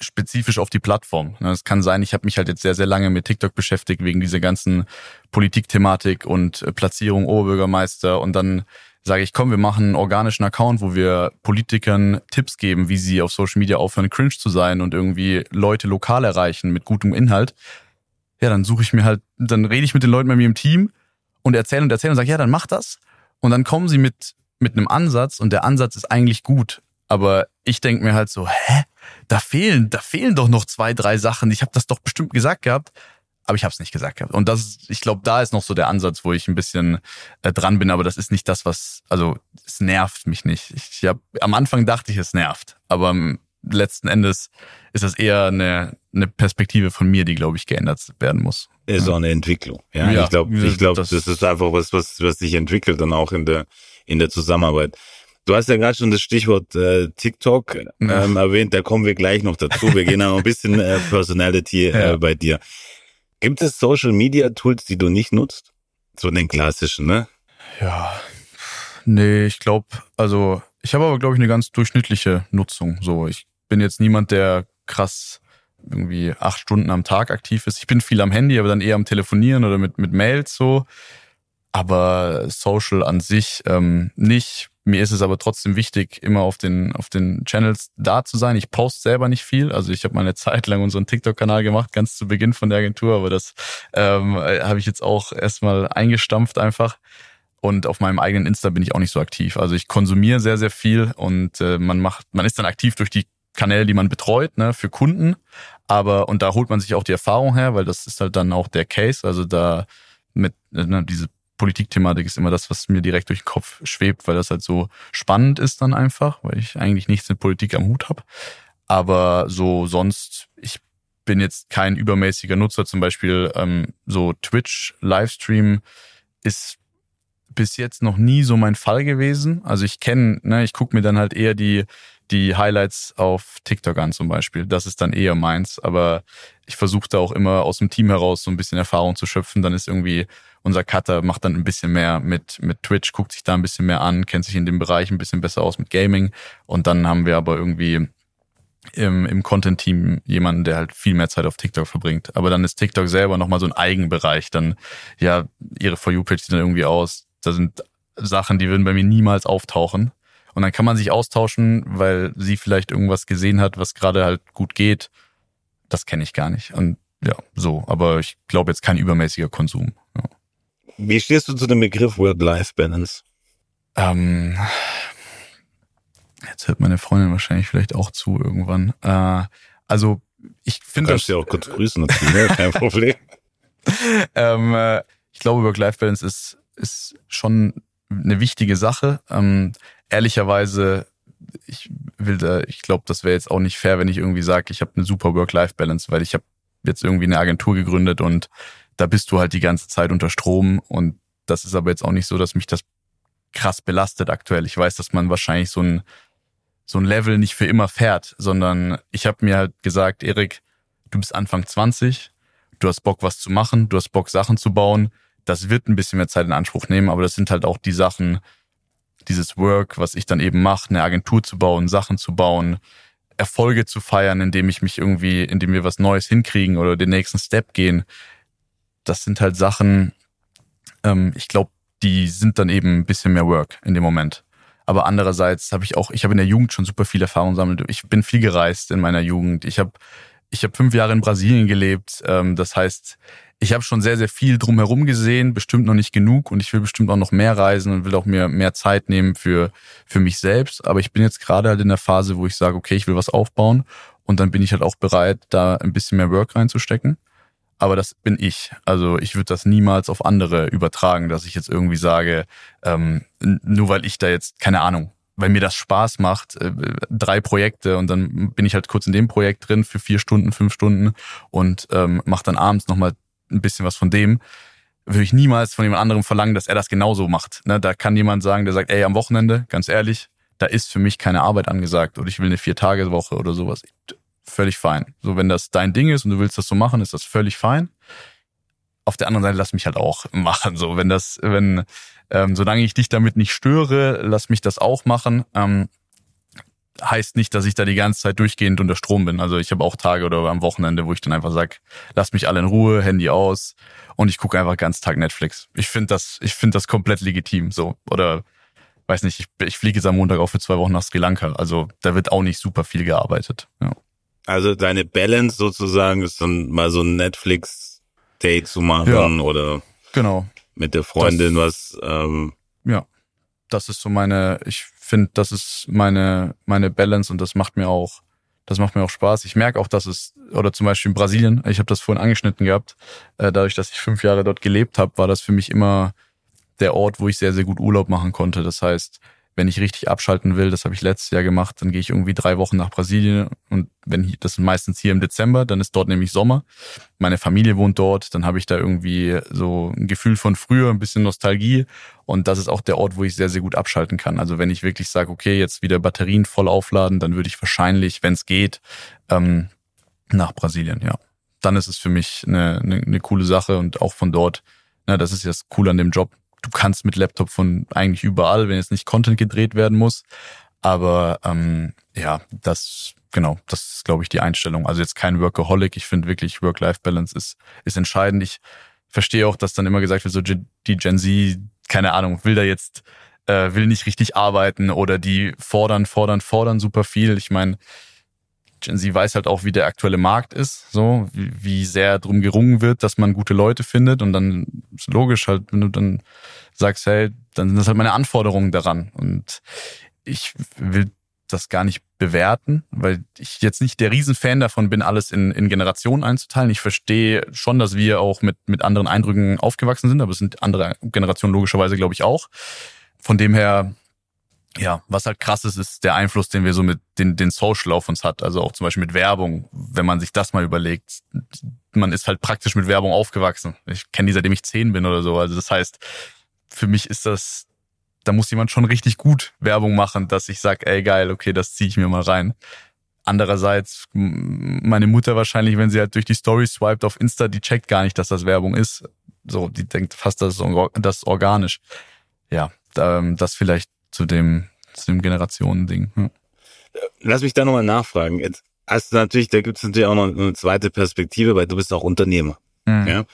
spezifisch auf die Plattform. Es kann sein, ich habe mich halt jetzt sehr, sehr lange mit TikTok beschäftigt, wegen dieser ganzen Politikthematik und äh, Platzierung Oberbürgermeister und dann sage ich, komm, wir machen einen organischen Account, wo wir Politikern Tipps geben, wie sie auf Social Media aufhören, cringe zu sein und irgendwie Leute lokal erreichen mit gutem Inhalt. Ja, dann suche ich mir halt, dann rede ich mit den Leuten bei mir im Team und erzähle und erzähle und sage, ja, dann mach das. Und dann kommen sie mit, mit einem Ansatz und der Ansatz ist eigentlich gut. Aber ich denke mir halt so, hä? Da fehlen, da fehlen doch noch zwei, drei Sachen. Ich habe das doch bestimmt gesagt gehabt, aber ich habe es nicht gesagt gehabt. Und das, ich glaube, da ist noch so der Ansatz, wo ich ein bisschen äh, dran bin. Aber das ist nicht das, was, also es nervt mich nicht. Ich, ich hab, am Anfang dachte ich, es nervt, aber letzten Endes ist das eher eine, eine Perspektive von mir, die, glaube ich, geändert werden muss. Ist auch eine Entwicklung. Ja, ja ich glaube, ich glaube, das, das ist einfach was, was, was sich entwickelt dann auch in der in der Zusammenarbeit. Du hast ja gerade schon das Stichwort äh, TikTok ähm, erwähnt, da kommen wir gleich noch dazu. Wir gehen noch ein bisschen äh, Personality äh, ja. bei dir. Gibt es Social Media Tools, die du nicht nutzt? So den klassischen, ne? Ja. Nee, ich glaube, also ich habe aber, glaube ich, eine ganz durchschnittliche Nutzung. So, ich bin jetzt niemand, der krass irgendwie acht Stunden am Tag aktiv ist. Ich bin viel am Handy, aber dann eher am Telefonieren oder mit, mit Mails so. Aber Social an sich ähm, nicht. Mir ist es aber trotzdem wichtig, immer auf den, auf den Channels da zu sein. Ich poste selber nicht viel. Also ich habe mal eine Zeit lang unseren TikTok-Kanal gemacht, ganz zu Beginn von der Agentur, aber das ähm, habe ich jetzt auch erstmal eingestampft einfach. Und auf meinem eigenen Insta bin ich auch nicht so aktiv. Also ich konsumiere sehr, sehr viel und äh, man macht, man ist dann aktiv durch die Kanäle, die man betreut, ne, für Kunden. Aber, und da holt man sich auch die Erfahrung her, weil das ist halt dann auch der Case. Also da mit, ne, diese Politikthematik ist immer das, was mir direkt durch den Kopf schwebt, weil das halt so spannend ist dann einfach, weil ich eigentlich nichts mit Politik am Hut habe. Aber so sonst, ich bin jetzt kein übermäßiger Nutzer. Zum Beispiel ähm, so Twitch-Livestream ist bis jetzt noch nie so mein Fall gewesen. Also ich kenne, ne, ich gucke mir dann halt eher die die Highlights auf TikTok an zum Beispiel. Das ist dann eher meins. Aber ich versuche da auch immer aus dem Team heraus so ein bisschen Erfahrung zu schöpfen. Dann ist irgendwie unser Cutter macht dann ein bisschen mehr mit, mit Twitch, guckt sich da ein bisschen mehr an, kennt sich in dem Bereich ein bisschen besser aus mit Gaming. Und dann haben wir aber irgendwie im, im Content-Team jemanden, der halt viel mehr Zeit auf TikTok verbringt. Aber dann ist TikTok selber nochmal so ein Eigenbereich. Dann, ja, ihre For You-Page sieht dann irgendwie aus. Da sind Sachen, die würden bei mir niemals auftauchen. Und dann kann man sich austauschen, weil sie vielleicht irgendwas gesehen hat, was gerade halt gut geht. Das kenne ich gar nicht. Und ja, so. Aber ich glaube jetzt kein übermäßiger Konsum. Ja. Wie stehst du zu dem Begriff Work-Life-Balance? Ähm, Jetzt hört meine Freundin wahrscheinlich vielleicht auch zu irgendwann. Äh, also ich finde das. Kannst du ja auch kurz grüßen, ne? *laughs* kein Problem. ähm, äh, ich glaube, Work-Life-Balance ist, ist schon eine wichtige Sache. Ähm, ehrlicherweise, ich will da, ich glaube, das wäre jetzt auch nicht fair, wenn ich irgendwie sage, ich habe eine super Work-Life-Balance, weil ich habe jetzt irgendwie eine Agentur gegründet und da bist du halt die ganze Zeit unter Strom und das ist aber jetzt auch nicht so, dass mich das krass belastet aktuell. Ich weiß, dass man wahrscheinlich so ein so ein Level nicht für immer fährt, sondern ich habe mir halt gesagt, Erik, du bist Anfang 20, du hast Bock, was zu machen, du hast Bock, Sachen zu bauen. Das wird ein bisschen mehr Zeit in Anspruch nehmen, aber das sind halt auch die Sachen, dieses Work, was ich dann eben mache, eine Agentur zu bauen, Sachen zu bauen, Erfolge zu feiern, indem ich mich irgendwie, indem wir was Neues hinkriegen oder den nächsten Step gehen. Das sind halt Sachen, ähm, ich glaube, die sind dann eben ein bisschen mehr Work in dem Moment. Aber andererseits habe ich auch, ich habe in der Jugend schon super viel Erfahrung gesammelt. Ich bin viel gereist in meiner Jugend. Ich habe ich hab fünf Jahre in Brasilien gelebt. Ähm, das heißt, ich habe schon sehr, sehr viel drumherum gesehen, bestimmt noch nicht genug und ich will bestimmt auch noch mehr reisen und will auch mir mehr Zeit nehmen für, für mich selbst. Aber ich bin jetzt gerade halt in der Phase, wo ich sage, okay, ich will was aufbauen und dann bin ich halt auch bereit, da ein bisschen mehr Work reinzustecken aber das bin ich. Also ich würde das niemals auf andere übertragen, dass ich jetzt irgendwie sage, ähm, nur weil ich da jetzt, keine Ahnung, weil mir das Spaß macht, äh, drei Projekte und dann bin ich halt kurz in dem Projekt drin für vier Stunden, fünf Stunden und ähm, mache dann abends nochmal ein bisschen was von dem, würde ich niemals von jemand anderem verlangen, dass er das genauso macht. Ne? Da kann jemand sagen, der sagt, ey, am Wochenende, ganz ehrlich, da ist für mich keine Arbeit angesagt oder ich will eine Vier-Tage-Woche oder sowas völlig fein. So, wenn das dein Ding ist und du willst das so machen, ist das völlig fein. Auf der anderen Seite lass mich halt auch *laughs* machen. So, wenn das, wenn, ähm, solange ich dich damit nicht störe, lass mich das auch machen. Ähm, heißt nicht, dass ich da die ganze Zeit durchgehend unter Strom bin. Also ich habe auch Tage oder am Wochenende, wo ich dann einfach sag, lass mich alle in Ruhe, Handy aus und ich gucke einfach ganz Tag Netflix. Ich finde das, ich finde das komplett legitim. So oder weiß nicht, ich, ich fliege jetzt am Montag auch für zwei Wochen nach Sri Lanka. Also da wird auch nicht super viel gearbeitet. Ja. Also deine Balance sozusagen ist dann mal so ein Netflix-Date zu machen ja, oder genau. mit der Freundin das, was. Ähm, ja, das ist so meine. Ich finde, das ist meine meine Balance und das macht mir auch das macht mir auch Spaß. Ich merke auch, dass es, oder zum Beispiel in Brasilien, ich habe das vorhin angeschnitten gehabt, äh, dadurch, dass ich fünf Jahre dort gelebt habe, war das für mich immer der Ort, wo ich sehr, sehr gut Urlaub machen konnte. Das heißt, wenn ich richtig abschalten will, das habe ich letztes Jahr gemacht, dann gehe ich irgendwie drei Wochen nach Brasilien und wenn das ist meistens hier im Dezember, dann ist dort nämlich Sommer. Meine Familie wohnt dort, dann habe ich da irgendwie so ein Gefühl von früher, ein bisschen Nostalgie und das ist auch der Ort, wo ich sehr, sehr gut abschalten kann. Also wenn ich wirklich sage, okay, jetzt wieder Batterien voll aufladen, dann würde ich wahrscheinlich, wenn es geht, ähm, nach Brasilien, ja. Dann ist es für mich eine, eine, eine coole Sache und auch von dort, na, das ist ja das Coole an dem Job, du kannst mit Laptop von eigentlich überall, wenn jetzt nicht Content gedreht werden muss. Aber ähm, ja, das genau, das ist, glaube ich, die Einstellung. Also jetzt kein Workaholic. Ich finde wirklich Work-Life-Balance ist, ist entscheidend. Ich verstehe auch, dass dann immer gesagt wird, so die Gen Z, keine Ahnung, will da jetzt, äh, will nicht richtig arbeiten oder die fordern, fordern, fordern super viel. Ich meine, Gen Z weiß halt auch, wie der aktuelle Markt ist, so, wie, wie sehr drum gerungen wird, dass man gute Leute findet und dann ist logisch halt, wenn du dann sagst, hey, dann sind das halt meine Anforderungen daran und ich will das gar nicht bewerten, weil ich jetzt nicht der Riesenfan davon bin, alles in, in Generationen einzuteilen. Ich verstehe schon, dass wir auch mit, mit anderen Eindrücken aufgewachsen sind, aber es sind andere Generationen logischerweise, glaube ich, auch. Von dem her ja, was halt krass ist, ist der Einfluss, den wir so mit den, den Social auf uns hat. Also auch zum Beispiel mit Werbung, wenn man sich das mal überlegt. Man ist halt praktisch mit Werbung aufgewachsen. Ich kenne die, seitdem ich zehn bin oder so. Also das heißt, für mich ist das, da muss jemand schon richtig gut Werbung machen, dass ich sag, ey geil, okay, das ziehe ich mir mal rein. Andererseits, meine Mutter wahrscheinlich, wenn sie halt durch die Story swiped auf Insta, die checkt gar nicht, dass das Werbung ist. So, die denkt fast, das ist, das ist organisch. Ja, das vielleicht zu dem, zu dem Generationending. Ja. Lass mich da nochmal nachfragen. Jetzt hast du natürlich, da gibt es natürlich auch noch eine zweite Perspektive, weil du bist auch Unternehmer. Mhm. Ja?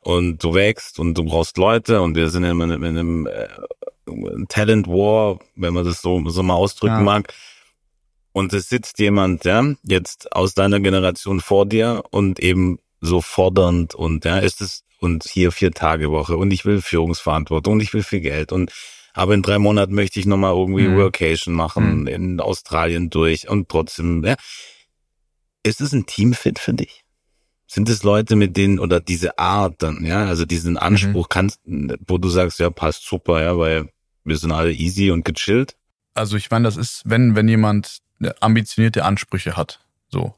Und du wächst und du brauchst Leute und wir sind in einem, in einem äh, Talent War, wenn man das so, so mal ausdrücken ja. mag. Und es sitzt jemand, ja, jetzt aus deiner Generation vor dir und eben so fordernd und ja, ist es und hier vier Tage Woche und ich will Führungsverantwortung und ich will viel Geld und aber in drei Monaten möchte ich nochmal irgendwie Mhm. Workation machen, Mhm. in Australien durch und trotzdem, ja. Ist es ein Teamfit für dich? Sind es Leute, mit denen, oder diese Art dann, ja, also diesen Anspruch kannst, wo du sagst, ja, passt super, ja, weil wir sind alle easy und gechillt? Also ich meine, das ist, wenn, wenn jemand ambitionierte Ansprüche hat, so,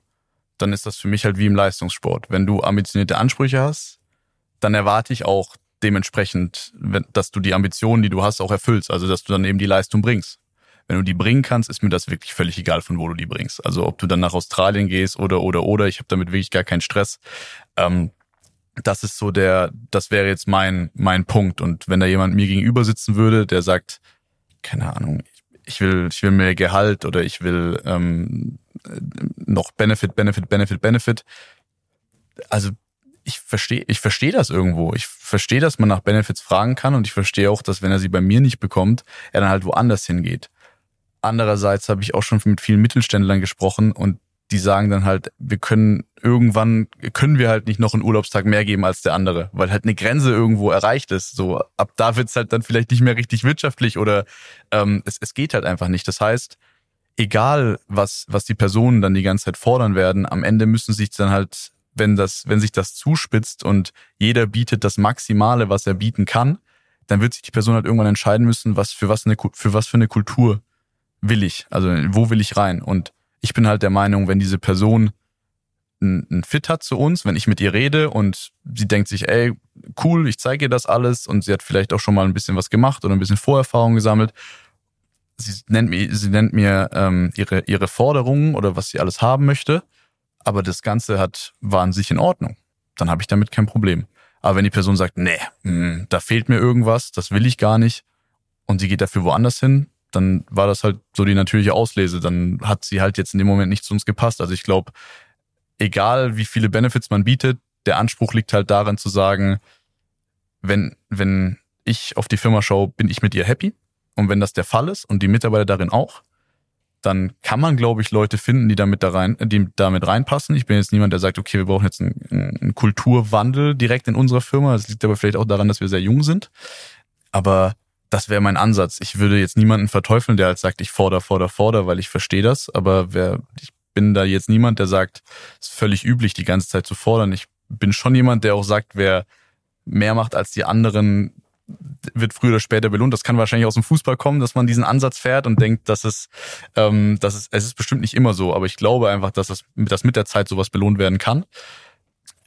dann ist das für mich halt wie im Leistungssport. Wenn du ambitionierte Ansprüche hast, dann erwarte ich auch dementsprechend, dass du die Ambitionen, die du hast, auch erfüllst. Also dass du dann eben die Leistung bringst. Wenn du die bringen kannst, ist mir das wirklich völlig egal, von wo du die bringst. Also ob du dann nach Australien gehst oder oder oder, ich habe damit wirklich gar keinen Stress. Ähm, das ist so der, das wäre jetzt mein mein Punkt. Und wenn da jemand mir gegenüber sitzen würde, der sagt, keine Ahnung, ich will ich will mehr Gehalt oder ich will ähm, noch Benefit, Benefit, Benefit, Benefit. Also ich verstehe, ich verstehe das irgendwo. Ich verstehe, dass man nach Benefits fragen kann und ich verstehe auch, dass wenn er sie bei mir nicht bekommt, er dann halt woanders hingeht. Andererseits habe ich auch schon mit vielen Mittelständlern gesprochen und die sagen dann halt, wir können irgendwann können wir halt nicht noch einen Urlaubstag mehr geben als der andere, weil halt eine Grenze irgendwo erreicht ist. So ab da wird's halt dann vielleicht nicht mehr richtig wirtschaftlich oder ähm, es, es geht halt einfach nicht. Das heißt, egal was was die Personen dann die ganze Zeit fordern werden, am Ende müssen sich dann halt, wenn das wenn sich das zuspitzt und jeder bietet das Maximale, was er bieten kann, dann wird sich die Person halt irgendwann entscheiden müssen, was für was eine für was für eine Kultur will ich, also wo will ich rein und ich bin halt der Meinung, wenn diese Person einen Fit hat zu uns, wenn ich mit ihr rede und sie denkt sich, ey, cool, ich zeige ihr das alles und sie hat vielleicht auch schon mal ein bisschen was gemacht oder ein bisschen Vorerfahrung gesammelt. Sie nennt mir, sie nennt mir ähm, ihre, ihre Forderungen oder was sie alles haben möchte, aber das Ganze hat, war an sich in Ordnung. Dann habe ich damit kein Problem. Aber wenn die Person sagt, nee, mh, da fehlt mir irgendwas, das will ich gar nicht und sie geht dafür woanders hin, dann war das halt so die natürliche Auslese. Dann hat sie halt jetzt in dem Moment nicht zu uns gepasst. Also ich glaube, egal wie viele Benefits man bietet, der Anspruch liegt halt darin zu sagen, wenn, wenn ich auf die Firma schaue, bin ich mit ihr happy. Und wenn das der Fall ist und die Mitarbeiter darin auch, dann kann man, glaube ich, Leute finden, die damit da rein, die damit reinpassen. Ich bin jetzt niemand, der sagt, okay, wir brauchen jetzt einen, einen Kulturwandel direkt in unserer Firma. Das liegt aber vielleicht auch daran, dass wir sehr jung sind. Aber das wäre mein Ansatz. Ich würde jetzt niemanden verteufeln, der halt sagt, ich fordere, fordere, fordere, weil ich verstehe das. Aber wer, ich bin da jetzt niemand, der sagt, es ist völlig üblich, die ganze Zeit zu fordern. Ich bin schon jemand, der auch sagt, wer mehr macht als die anderen, wird früher oder später belohnt. Das kann wahrscheinlich aus dem Fußball kommen, dass man diesen Ansatz fährt und denkt, dass es, ähm, dass es, es ist bestimmt nicht immer so, aber ich glaube einfach, dass das, dass mit der Zeit sowas belohnt werden kann.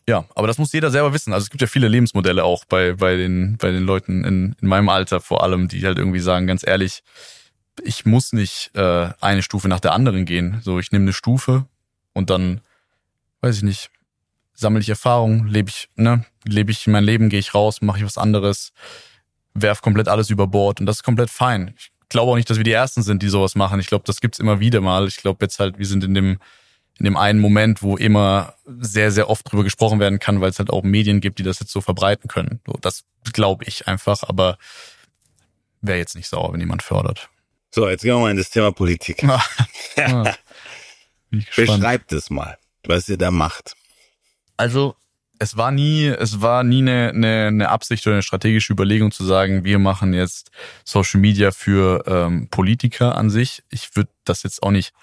Ja, aber das muss jeder selber wissen. Also es gibt ja viele Lebensmodelle auch bei, bei den, bei den Leuten in, in meinem Alter vor allem, die halt irgendwie sagen, ganz ehrlich, ich muss nicht äh, eine Stufe nach der anderen gehen. So, ich nehme eine Stufe und dann, weiß ich nicht, sammle ich Erfahrung, lebe ich, ne, lebe ich mein Leben, gehe ich raus, mache ich was anderes, werf komplett alles über Bord und das ist komplett fein. Ich glaube auch nicht, dass wir die Ersten sind, die sowas machen. Ich glaube, das gibt's immer wieder mal. Ich glaube jetzt halt, wir sind in dem in dem einen Moment, wo immer sehr, sehr oft drüber gesprochen werden kann, weil es halt auch Medien gibt, die das jetzt so verbreiten können. So, das glaube ich einfach, aber wäre jetzt nicht sauer, wenn jemand fördert. So, jetzt gehen wir mal in das Thema Politik. *laughs* Ah, *laughs* gespannt. Beschreibt es mal, was ihr da macht. Also es war nie, es war nie eine, eine, eine Absicht oder eine strategische Überlegung zu sagen, wir machen jetzt Social Media für ähm, Politiker an sich. Ich würde das jetzt auch nicht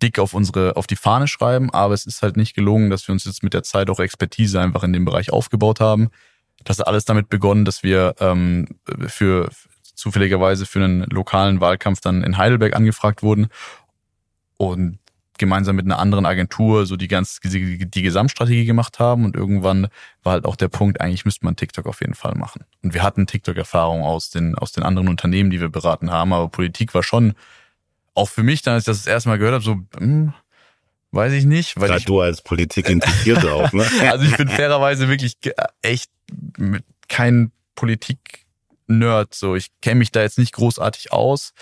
dick auf unsere, auf die Fahne schreiben, aber es ist halt nicht gelungen, dass wir uns jetzt mit der Zeit auch Expertise einfach in dem Bereich aufgebaut haben. Das hat alles damit begonnen, dass wir ähm, für zufälligerweise für einen lokalen Wahlkampf dann in Heidelberg angefragt wurden und gemeinsam mit einer anderen Agentur so die ganz die, die Gesamtstrategie gemacht haben und irgendwann war halt auch der Punkt, eigentlich müsste man TikTok auf jeden Fall machen. Und wir hatten TikTok-Erfahrung aus den aus den anderen Unternehmen, die wir beraten haben, aber Politik war schon auch für mich, dann als ich das das erste Mal gehört habe, so hm, weiß ich nicht, weil Gerade ich, du als Politik interessiert *laughs* auch, ne? also ich bin fairerweise wirklich echt mit kein Politik-Nerd. So, ich kenne mich da jetzt nicht großartig aus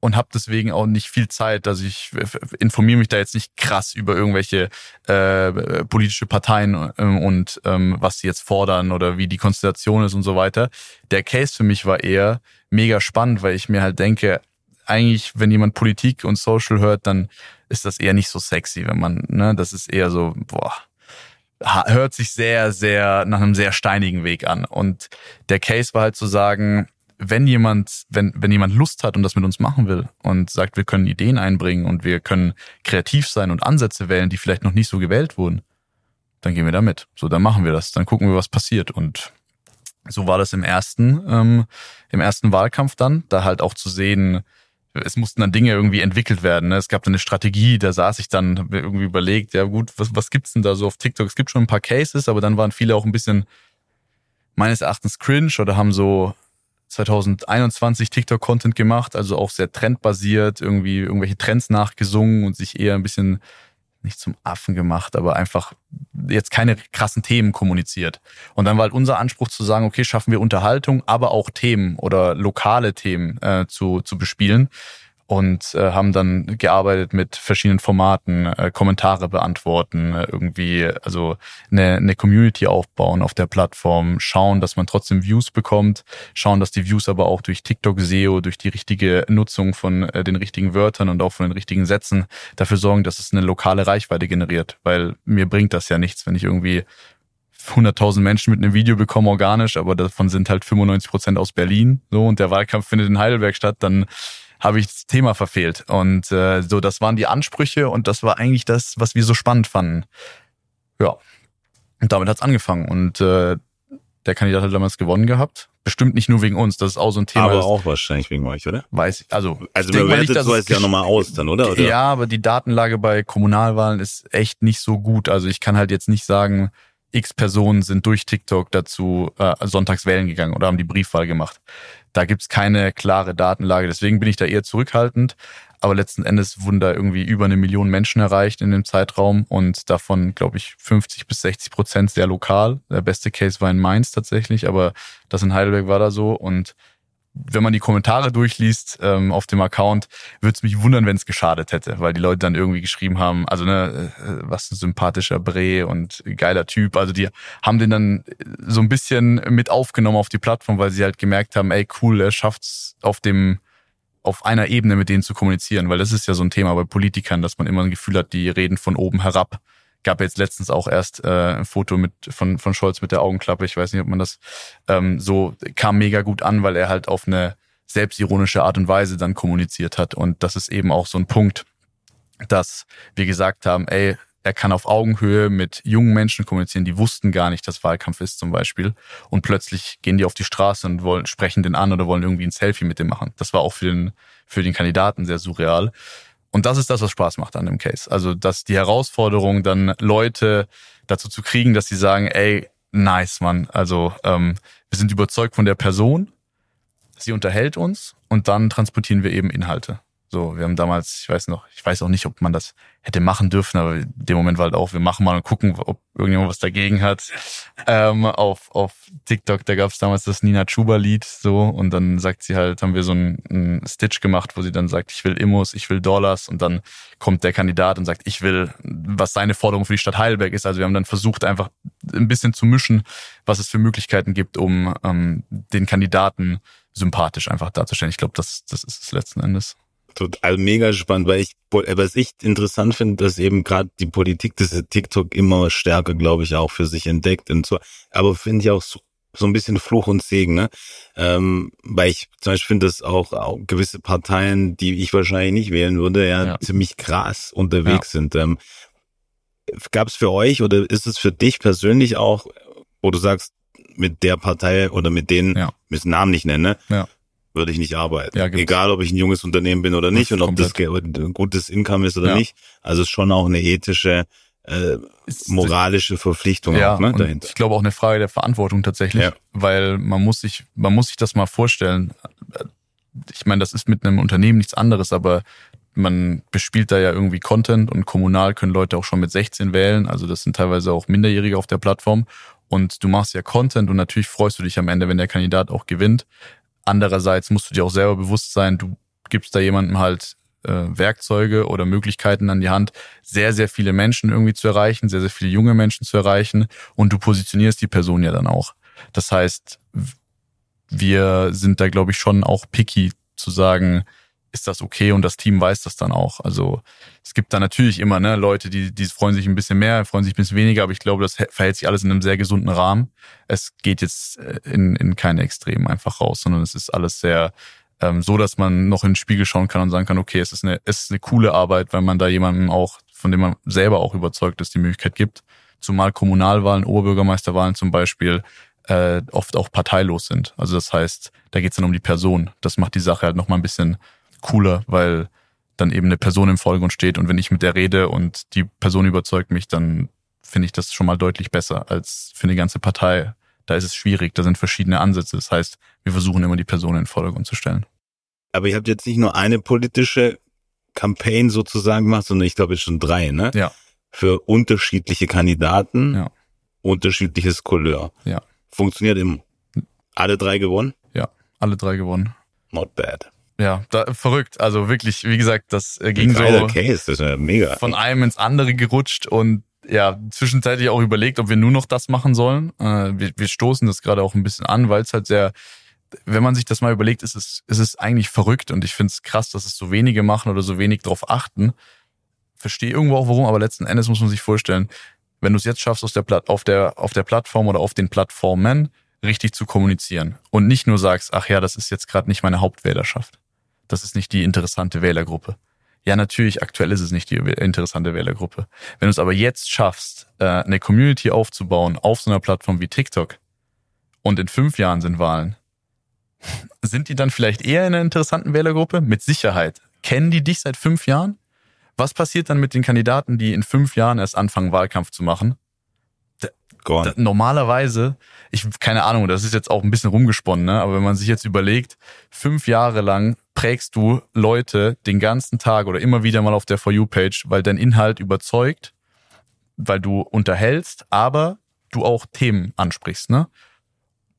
und habe deswegen auch nicht viel Zeit. Also ich f- informiere mich da jetzt nicht krass über irgendwelche äh, politische Parteien ähm, und ähm, was sie jetzt fordern oder wie die Konstellation ist und so weiter. Der Case für mich war eher mega spannend, weil ich mir halt denke, eigentlich, wenn jemand Politik und Social hört, dann ist das eher nicht so sexy, wenn man, ne, das ist eher so, boah, hört sich sehr, sehr nach einem sehr steinigen Weg an. Und der Case war halt zu sagen, wenn jemand, wenn, wenn jemand Lust hat und das mit uns machen will und sagt, wir können Ideen einbringen und wir können kreativ sein und Ansätze wählen, die vielleicht noch nicht so gewählt wurden, dann gehen wir da mit. So, dann machen wir das. Dann gucken wir, was passiert. Und so war das im ersten, ähm, im ersten Wahlkampf dann, da halt auch zu sehen, es mussten dann Dinge irgendwie entwickelt werden. Ne? Es gab dann eine Strategie, da saß ich dann, hab mir irgendwie überlegt, ja gut, was, was gibt's denn da so auf TikTok? Es gibt schon ein paar Cases, aber dann waren viele auch ein bisschen meines Erachtens cringe oder haben so 2021 TikTok-Content gemacht, also auch sehr trendbasiert, irgendwie irgendwelche Trends nachgesungen und sich eher ein bisschen nicht zum Affen gemacht, aber einfach jetzt keine krassen Themen kommuniziert. Und dann war halt unser Anspruch zu sagen, okay, schaffen wir Unterhaltung, aber auch Themen oder lokale Themen äh, zu, zu bespielen und äh, haben dann gearbeitet mit verschiedenen Formaten, äh, Kommentare beantworten, äh, irgendwie also eine, eine Community aufbauen auf der Plattform, schauen, dass man trotzdem Views bekommt, schauen, dass die Views aber auch durch TikTok SEO, durch die richtige Nutzung von äh, den richtigen Wörtern und auch von den richtigen Sätzen dafür sorgen, dass es eine lokale Reichweite generiert, weil mir bringt das ja nichts, wenn ich irgendwie 100.000 Menschen mit einem Video bekomme organisch, aber davon sind halt 95 Prozent aus Berlin, so und der Wahlkampf findet in Heidelberg statt, dann habe ich das Thema verfehlt. Und äh, so, das waren die Ansprüche und das war eigentlich das, was wir so spannend fanden. Ja. Und damit hat's angefangen. Und äh, der Kandidat hat damals gewonnen gehabt. Bestimmt nicht nur wegen uns, das ist auch so ein Thema. Aber auch wahrscheinlich wegen euch, oder? Weiß ich. Also, Also mal wertet sowas es ja nochmal aus dann, oder? oder? Ja, aber die Datenlage bei Kommunalwahlen ist echt nicht so gut. Also ich kann halt jetzt nicht sagen, x Personen sind durch TikTok dazu äh, sonntags wählen gegangen oder haben die Briefwahl gemacht. Da gibt's keine klare Datenlage. Deswegen bin ich da eher zurückhaltend. Aber letzten Endes wurden da irgendwie über eine Million Menschen erreicht in dem Zeitraum und davon, glaube ich, 50 bis 60 Prozent sehr lokal. Der beste Case war in Mainz tatsächlich, aber das in Heidelberg war da so. Und wenn man die Kommentare durchliest ähm, auf dem Account, würde es mich wundern, wenn es geschadet hätte, weil die Leute dann irgendwie geschrieben haben, also ne, äh, was ein sympathischer Bre und geiler Typ. Also die haben den dann so ein bisschen mit aufgenommen auf die Plattform, weil sie halt gemerkt haben, ey cool, er schafft's auf dem auf einer Ebene mit denen zu kommunizieren, weil das ist ja so ein Thema bei Politikern, dass man immer ein Gefühl hat, die reden von oben herab. Gab jetzt letztens auch erst äh, ein Foto mit von von Scholz mit der Augenklappe. Ich weiß nicht, ob man das ähm, so kam mega gut an, weil er halt auf eine selbstironische Art und Weise dann kommuniziert hat. Und das ist eben auch so ein Punkt, dass wir gesagt haben, ey, er kann auf Augenhöhe mit jungen Menschen kommunizieren, die wussten gar nicht, dass Wahlkampf ist zum Beispiel. Und plötzlich gehen die auf die Straße und wollen, sprechen den an oder wollen irgendwie ein Selfie mit dem machen. Das war auch für den, für den Kandidaten sehr surreal. Und das ist das, was Spaß macht an dem Case. Also, dass die Herausforderung, dann Leute dazu zu kriegen, dass sie sagen, ey, nice, Mann. Also, ähm, wir sind überzeugt von der Person, sie unterhält uns und dann transportieren wir eben Inhalte. So, wir haben damals, ich weiß noch, ich weiß auch nicht, ob man das hätte machen dürfen, aber in dem Moment war halt auch, wir machen mal und gucken, ob irgendjemand was dagegen hat. Ähm, auf, auf TikTok, da gab es damals das Nina Chuba-Lied so und dann sagt sie halt, haben wir so einen, einen Stitch gemacht, wo sie dann sagt, ich will Immos, ich will Dollars und dann kommt der Kandidat und sagt, ich will, was seine Forderung für die Stadt Heidelberg ist. Also wir haben dann versucht, einfach ein bisschen zu mischen, was es für Möglichkeiten gibt, um ähm, den Kandidaten sympathisch einfach darzustellen. Ich glaube, das, das ist es letzten Endes. Total mega spannend, weil ich, was ich interessant finde, dass eben gerade die Politik des TikTok immer stärker, glaube ich, auch für sich entdeckt und so. Aber finde ich auch so, so ein bisschen Fluch und Segen, ne? Ähm, weil ich zum Beispiel finde, dass auch, auch gewisse Parteien, die ich wahrscheinlich nicht wählen würde, ja, Ja. ziemlich krass unterwegs sind. Ähm, Gab es für euch oder ist es für dich persönlich auch, wo du sagst, mit der Partei oder mit denen, Ja. müssen Namen nicht nennen, ne? Ja. Würde ich nicht arbeiten. Ja. Egal, ob ich ein junges Unternehmen bin oder nicht und ob das ein gutes Income ist oder Ja. nicht. Also es ist schon auch eine ethische, äh, moralische Verpflichtung ja, auch, ne, dahinter. Ich glaube auch eine Frage der Verantwortung tatsächlich, Ja. weil man muss sich, man muss sich das mal vorstellen. Ich meine, das ist mit einem Unternehmen nichts anderes, aber man bespielt da ja irgendwie Content und kommunal können Leute auch schon mit 16 wählen. Also das sind teilweise auch Minderjährige auf der Plattform. Und du machst ja Content und natürlich freust du dich am Ende, wenn der Kandidat auch gewinnt. Andererseits musst du dir auch selber bewusst sein, du gibst da jemandem halt äh, Werkzeuge oder Möglichkeiten an die Hand, sehr, sehr viele Menschen irgendwie zu erreichen, sehr, sehr viele junge Menschen zu erreichen und du positionierst die Person ja dann auch. Das heißt, wir sind da, glaube ich, schon auch picky zu sagen, ist das okay und das Team weiß das dann auch. Also es gibt da natürlich immer ne, Leute, die, die freuen sich ein bisschen mehr, freuen sich ein bisschen weniger, aber ich glaube, das verhält sich alles in einem sehr gesunden Rahmen. Es geht jetzt äh, in, in keine Extremen einfach raus, sondern es ist alles sehr ähm, so, dass man noch in den Spiegel schauen kann und sagen kann, okay, es ist eine, es ist eine coole Arbeit, weil man da jemandem auch, von dem man selber auch überzeugt ist, die Möglichkeit gibt. Zumal Kommunalwahlen, Oberbürgermeisterwahlen zum Beispiel äh, oft auch parteilos sind. Also das heißt, da geht es dann um die Person. Das macht die Sache halt nochmal ein bisschen cooler, weil dann eben eine Person im Vordergrund steht und wenn ich mit der rede und die Person überzeugt mich, dann finde ich das schon mal deutlich besser als für eine ganze Partei. Da ist es schwierig, da sind verschiedene Ansätze. Das heißt, wir versuchen immer die Person in den Vordergrund zu stellen. Aber ihr habt jetzt nicht nur eine politische Campaign sozusagen gemacht, sondern ich glaube jetzt schon drei, ne? Ja. Für unterschiedliche Kandidaten, Ja. unterschiedliches Couleur. Ja. Funktioniert im alle drei gewonnen? Ja, alle drei gewonnen. Not bad. Ja, da, verrückt. Also wirklich, wie gesagt, das äh, ging so Case, das ist ja mega. von einem ins andere gerutscht und ja, zwischenzeitlich auch überlegt, ob wir nur noch das machen sollen. Äh, wir, wir stoßen das gerade auch ein bisschen an, weil es halt sehr, wenn man sich das mal überlegt, ist es, ist es eigentlich verrückt und ich finde es krass, dass es so wenige machen oder so wenig drauf achten. Verstehe irgendwo auch warum, aber letzten Endes muss man sich vorstellen, wenn du es jetzt schaffst, aus der Platt, auf der, auf der Plattform oder auf den Plattformen richtig zu kommunizieren und nicht nur sagst, ach ja, das ist jetzt gerade nicht meine Hauptwählerschaft. Das ist nicht die interessante Wählergruppe. Ja, natürlich, aktuell ist es nicht die interessante Wählergruppe. Wenn du es aber jetzt schaffst, äh, eine Community aufzubauen auf so einer Plattform wie TikTok und in fünf Jahren sind Wahlen, *laughs* sind die dann vielleicht eher in einer interessanten Wählergruppe? Mit Sicherheit. Kennen die dich seit fünf Jahren? Was passiert dann mit den Kandidaten, die in fünf Jahren erst anfangen, Wahlkampf zu machen? Gone. Normalerweise, ich keine Ahnung, das ist jetzt auch ein bisschen rumgesponnen, ne? aber wenn man sich jetzt überlegt, fünf Jahre lang prägst du Leute den ganzen Tag oder immer wieder mal auf der For You-Page, weil dein Inhalt überzeugt, weil du unterhältst, aber du auch Themen ansprichst, ne?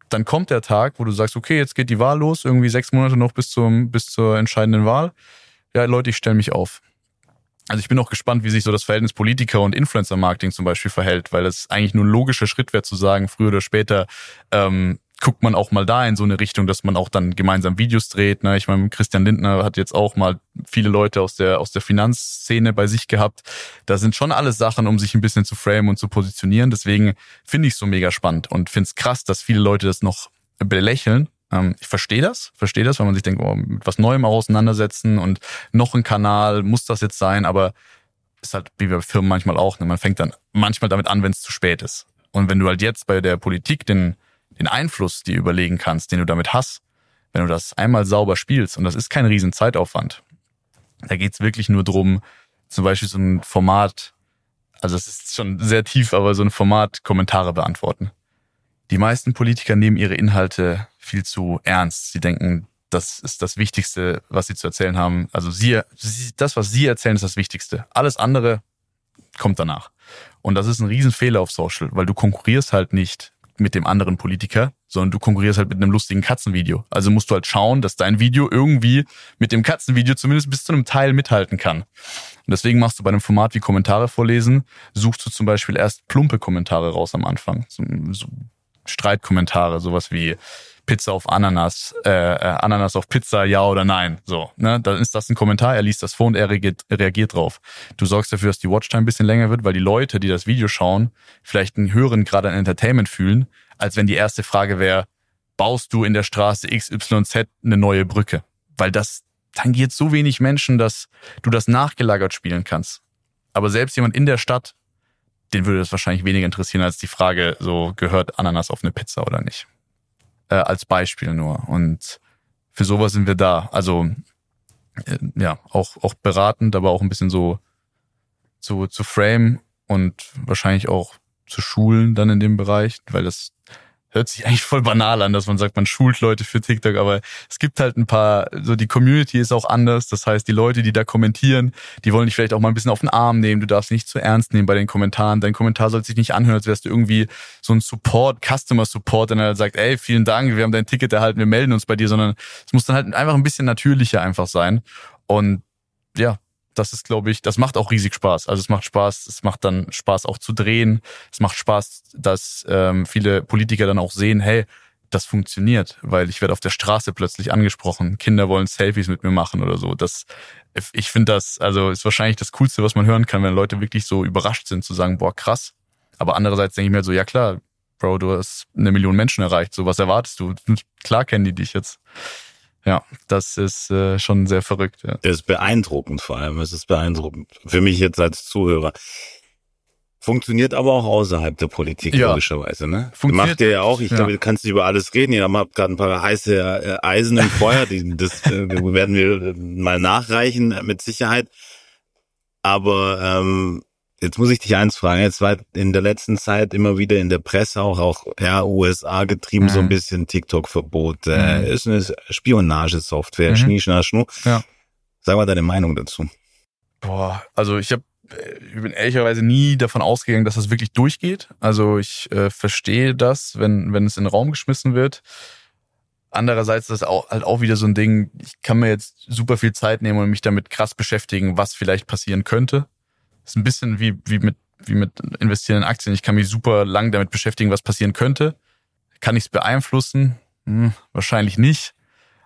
Dann kommt der Tag, wo du sagst, okay, jetzt geht die Wahl los, irgendwie sechs Monate noch bis zum bis zur entscheidenden Wahl. Ja, Leute, ich stelle mich auf. Also ich bin auch gespannt, wie sich so das Verhältnis Politiker und Influencer-Marketing zum Beispiel verhält, weil es eigentlich nur ein logischer Schritt wäre zu sagen, früher oder später ähm, guckt man auch mal da in so eine Richtung, dass man auch dann gemeinsam Videos dreht. Ne? Ich meine, Christian Lindner hat jetzt auch mal viele Leute aus der aus der Finanzszene bei sich gehabt. Da sind schon alles Sachen, um sich ein bisschen zu framen und zu positionieren. Deswegen finde ich es so mega spannend und finde es krass, dass viele Leute das noch belächeln. Ähm, ich verstehe das, verstehe das, weil man sich denkt, oh, mit was Neuem auseinandersetzen und noch ein Kanal, muss das jetzt sein, aber ist halt wie bei Firmen manchmal auch. Ne? Man fängt dann manchmal damit an, wenn es zu spät ist. Und wenn du halt jetzt bei der Politik den, den Einfluss dir überlegen kannst, den du damit hast, wenn du das einmal sauber spielst, und das ist kein riesen Zeitaufwand, da geht's wirklich nur drum, zum Beispiel so ein Format, also es ist schon sehr tief, aber so ein Format Kommentare beantworten. Die meisten Politiker nehmen ihre Inhalte viel zu ernst. Sie denken, das ist das Wichtigste, was sie zu erzählen haben. Also sie, sie, das, was sie erzählen, ist das Wichtigste. Alles andere kommt danach. Und das ist ein Riesenfehler auf Social, weil du konkurrierst halt nicht mit dem anderen Politiker, sondern du konkurrierst halt mit einem lustigen Katzenvideo. Also musst du halt schauen, dass dein Video irgendwie mit dem Katzenvideo zumindest bis zu einem Teil mithalten kann. Und deswegen machst du bei einem Format wie Kommentare vorlesen, suchst du zum Beispiel erst plumpe Kommentare raus am Anfang. Streitkommentare, sowas wie Pizza auf Ananas, äh, äh, Ananas auf Pizza, ja oder nein. So, ne? Dann ist das ein Kommentar, er liest das vor und er reagiert, reagiert drauf. Du sorgst dafür, dass die Watchtime ein bisschen länger wird, weil die Leute, die das Video schauen, vielleicht einen höheren Grad an Entertainment fühlen, als wenn die erste Frage wäre, baust du in der Straße XYZ eine neue Brücke? Weil das tangiert so wenig Menschen, dass du das nachgelagert spielen kannst. Aber selbst jemand in der Stadt, den würde das wahrscheinlich weniger interessieren als die Frage, so gehört Ananas auf eine Pizza oder nicht äh, als Beispiel nur. Und für sowas sind wir da. Also äh, ja, auch, auch beratend, aber auch ein bisschen so zu, zu frame und wahrscheinlich auch zu schulen dann in dem Bereich, weil das hört sich eigentlich voll banal an, dass man sagt, man schult Leute für TikTok, aber es gibt halt ein paar, so die Community ist auch anders. Das heißt, die Leute, die da kommentieren, die wollen dich vielleicht auch mal ein bisschen auf den Arm nehmen. Du darfst nicht zu ernst nehmen bei den Kommentaren. Dein Kommentar soll sich nicht anhören, als wärst du irgendwie so ein Support, Customer Support, der dann sagt, ey, vielen Dank, wir haben dein Ticket erhalten, wir melden uns bei dir, sondern es muss dann halt einfach ein bisschen natürlicher einfach sein. Und ja, das ist, glaube ich, das macht auch riesig Spaß. Also es macht Spaß, es macht dann Spaß auch zu drehen. Es macht Spaß, dass ähm, viele Politiker dann auch sehen, hey, das funktioniert, weil ich werde auf der Straße plötzlich angesprochen. Kinder wollen Selfies mit mir machen oder so. Das, ich finde das, also ist wahrscheinlich das Coolste, was man hören kann, wenn Leute wirklich so überrascht sind, zu sagen, boah, krass. Aber andererseits denke ich mir so, ja klar, Bro, du hast eine Million Menschen erreicht. So, was erwartest du? Klar kennen die dich jetzt. Ja, das ist äh, schon sehr verrückt. Ja. Das ist beeindruckend vor allem. Es ist beeindruckend. Für mich jetzt als Zuhörer. Funktioniert aber auch außerhalb der Politik, ja. logischerweise, ne? Funktioniert. Macht ihr ja auch. Ich ja. glaube, du kannst nicht über alles reden. Ihr habt gerade ein paar heiße äh, Eisen im Feuer. Die, das äh, werden wir mal nachreichen, mit Sicherheit. Aber ähm, Jetzt muss ich dich eins fragen. Jetzt war in der letzten Zeit immer wieder in der Presse auch, auch ja, USA getrieben, mhm. so ein mhm. bisschen TikTok-Verbot. Äh, mhm. ist eine Spionagesoftware, mhm. Schnie, Schna, Schnu. Ja. Sag mal deine Meinung dazu. Boah, also ich habe äh, ich bin ehrlicherweise nie davon ausgegangen, dass das wirklich durchgeht. Also ich äh, verstehe das, wenn, wenn es in den Raum geschmissen wird. Andererseits ist das auch, halt auch wieder so ein Ding, ich kann mir jetzt super viel Zeit nehmen und mich damit krass beschäftigen, was vielleicht passieren könnte ist ein bisschen wie, wie mit, wie mit investieren in Aktien. Ich kann mich super lang damit beschäftigen, was passieren könnte. Kann ich es beeinflussen? Hm, wahrscheinlich nicht.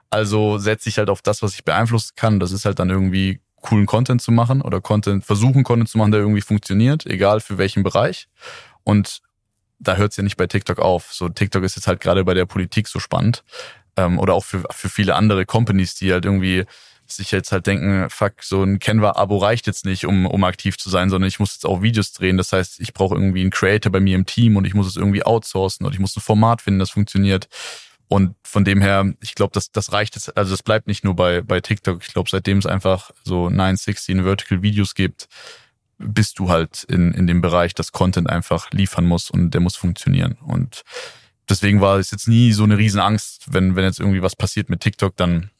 Also setze ich halt auf das, was ich beeinflussen kann. Das ist halt dann irgendwie coolen Content zu machen oder Content, versuchen Content zu machen, der irgendwie funktioniert, egal für welchen Bereich. Und da hört es ja nicht bei TikTok auf. So TikTok ist jetzt halt gerade bei der Politik so spannend. Ähm, oder auch für, für viele andere Companies, die halt irgendwie sich jetzt halt denken, fuck, so ein Canva-Abo reicht jetzt nicht, um, um aktiv zu sein, sondern ich muss jetzt auch Videos drehen. Das heißt, ich brauche irgendwie einen Creator bei mir im Team und ich muss es irgendwie outsourcen und ich muss ein Format finden, das funktioniert. Und von dem her, ich glaube, das, das reicht jetzt, also das bleibt nicht nur bei, bei TikTok. Ich glaube, seitdem es einfach so 916 Vertical Videos gibt, bist du halt in, in dem Bereich, dass Content einfach liefern muss und der muss funktionieren. Und deswegen war es jetzt nie so eine Riesenangst, wenn, wenn jetzt irgendwie was passiert mit TikTok, dann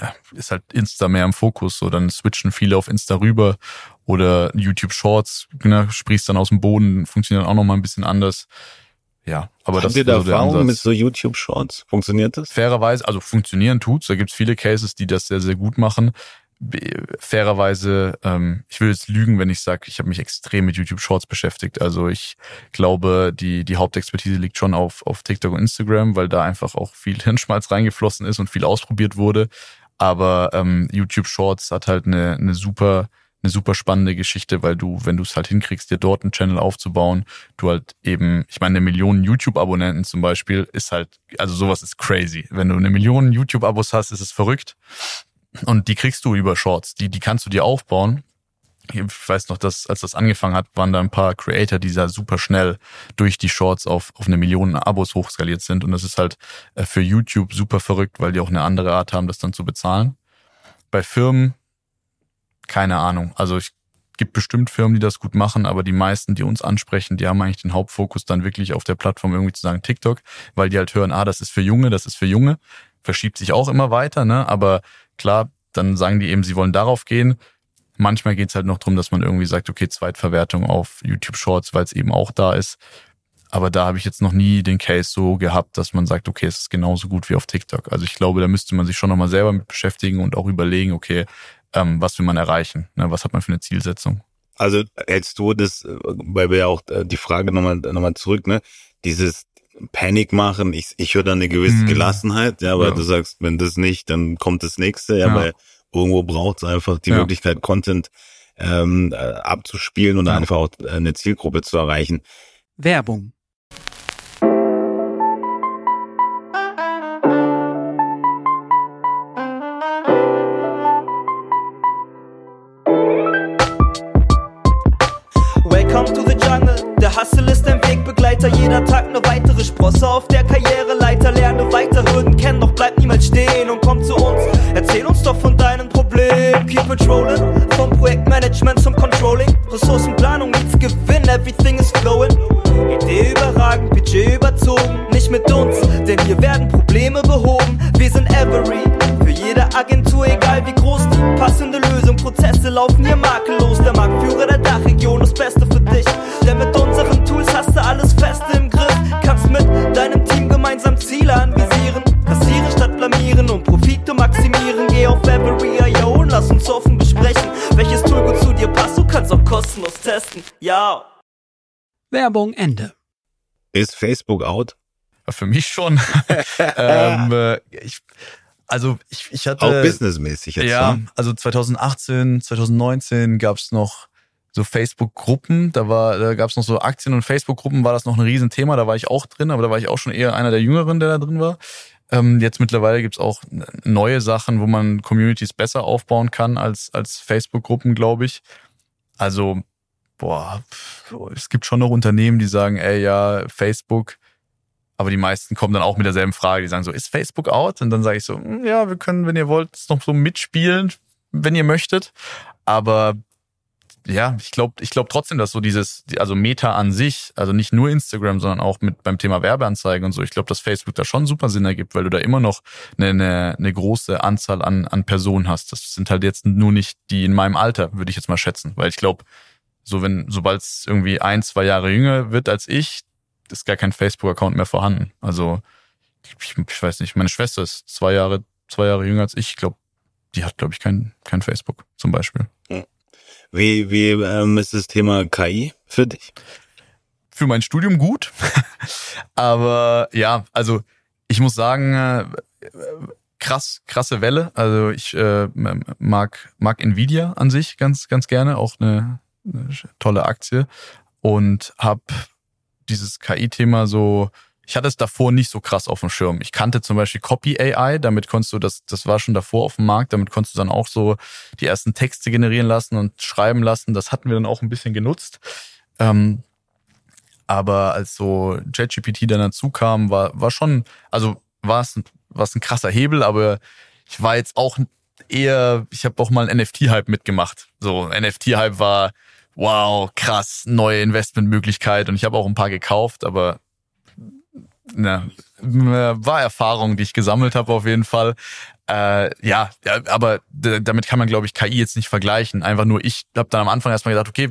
ja, ist halt Insta mehr im Fokus. So, dann switchen viele auf Insta rüber oder YouTube Shorts, ne, sprichst dann aus dem Boden, funktioniert auch noch mal ein bisschen anders. Ja, aber Habt das ihr da so Erfahrung mit so YouTube Shorts? Funktioniert das? Fairerweise, also funktionieren tut's. Da gibt's viele Cases, die das sehr, sehr gut machen. Fairerweise, ähm, ich will jetzt lügen, wenn ich sage, ich habe mich extrem mit YouTube Shorts beschäftigt. Also ich glaube, die, die Hauptexpertise liegt schon auf, auf TikTok und Instagram, weil da einfach auch viel *laughs* Hirnschmalz reingeflossen ist und viel ausprobiert wurde. Aber ähm, YouTube Shorts hat halt eine, eine super eine super spannende Geschichte, weil du, wenn du es halt hinkriegst, dir dort einen Channel aufzubauen, du halt eben, ich meine, eine Million YouTube-Abonnenten zum Beispiel ist halt, also sowas ist crazy. Wenn du eine Million YouTube-Abos hast, ist es verrückt. Und die kriegst du über Shorts, die, die kannst du dir aufbauen ich weiß noch, dass als das angefangen hat, waren da ein paar Creator, die da super schnell durch die Shorts auf, auf eine Million Abos hochskaliert sind. Und das ist halt äh, für YouTube super verrückt, weil die auch eine andere Art haben, das dann zu bezahlen. Bei Firmen, keine Ahnung. Also ich gibt bestimmt Firmen, die das gut machen, aber die meisten, die uns ansprechen, die haben eigentlich den Hauptfokus dann wirklich auf der Plattform irgendwie zu sagen TikTok, weil die halt hören, ah, das ist für Junge, das ist für Junge. Verschiebt sich auch immer weiter, ne? Aber klar, dann sagen die eben, sie wollen darauf gehen Manchmal geht's halt noch drum, dass man irgendwie sagt, okay, Zweitverwertung auf YouTube Shorts, weil es eben auch da ist. Aber da habe ich jetzt noch nie den Case so gehabt, dass man sagt, okay, es ist genauso gut wie auf TikTok. Also ich glaube, da müsste man sich schon nochmal selber mit beschäftigen und auch überlegen, okay, ähm, was will man erreichen? Ne? Was hat man für eine Zielsetzung? Also hältst du das, weil wir ja auch äh, die Frage nochmal noch mal zurück, ne? Dieses Panik machen, ich, ich höre da eine gewisse hm. Gelassenheit, ja, aber ja. du sagst, wenn das nicht, dann kommt das nächste, ja, ja. weil irgendwo braucht es einfach die ja. Möglichkeit, Content ähm, äh, abzuspielen und ja. einfach auch äh, eine Zielgruppe zu erreichen. Werbung. Welcome to the jungle. Der Hustle ist ein Wegbegleiter, jeder Tag eine weitere Sprosse auf der Karriereleiter. Patrolling, vom Projektmanagement zum Controlling. Werbung Ende. Ist Facebook out? Für mich schon. *laughs* ähm, äh, ich, also ich, ich hatte. Auch businessmäßig jetzt. Ja, ne? also 2018, 2019 gab's noch so Facebook-Gruppen, da war, da gab's noch so Aktien- und Facebook-Gruppen, war das noch ein Riesenthema, da war ich auch drin, aber da war ich auch schon eher einer der Jüngeren, der da drin war. Ähm, jetzt mittlerweile gibt's auch neue Sachen, wo man Communities besser aufbauen kann als, als Facebook-Gruppen, glaube ich. Also, boah, es gibt schon noch Unternehmen, die sagen, ey, ja, Facebook, aber die meisten kommen dann auch mit derselben Frage. Die sagen so, ist Facebook out? Und dann sage ich so, "Hm, ja, wir können, wenn ihr wollt, noch so mitspielen, wenn ihr möchtet. Aber ja, ich glaube ich glaub trotzdem, dass so dieses, also Meta an sich, also nicht nur Instagram, sondern auch mit beim Thema Werbeanzeigen und so, ich glaube, dass Facebook da schon super Sinn ergibt, weil du da immer noch eine, eine, eine große Anzahl an, an Personen hast. Das sind halt jetzt nur nicht die in meinem Alter, würde ich jetzt mal schätzen. Weil ich glaube, so wenn, sobald es irgendwie ein, zwei Jahre jünger wird als ich, ist gar kein Facebook-Account mehr vorhanden. Also ich, ich weiß nicht, meine Schwester ist zwei Jahre, zwei Jahre jünger als ich. Ich glaube, die hat, glaube ich, kein, kein Facebook zum Beispiel. Wie, wie ähm, ist das Thema KI für dich? Für mein Studium gut. *laughs* Aber ja, also ich muss sagen, äh, krass, krasse Welle. Also ich äh, mag, mag Nvidia an sich ganz, ganz gerne, auch eine, eine tolle Aktie. Und habe dieses KI-Thema so, ich hatte es davor nicht so krass auf dem Schirm. Ich kannte zum Beispiel Copy AI, damit konntest du, das, das war schon davor auf dem Markt, damit konntest du dann auch so die ersten Texte generieren lassen und schreiben lassen. Das hatten wir dann auch ein bisschen genutzt. Ähm, aber als so JetGPT dann dazu kam, war, war schon, also war es, war es ein krasser Hebel, aber ich war jetzt auch eher, ich habe auch mal einen NFT-Hype mitgemacht. So, NFT-Hype war, wow, krass, neue Investmentmöglichkeit und ich habe auch ein paar gekauft, aber na, war Erfahrung, die ich gesammelt habe auf jeden Fall. Äh, ja, aber damit kann man, glaube ich, KI jetzt nicht vergleichen. Einfach nur, ich habe dann am Anfang erstmal gedacht, okay,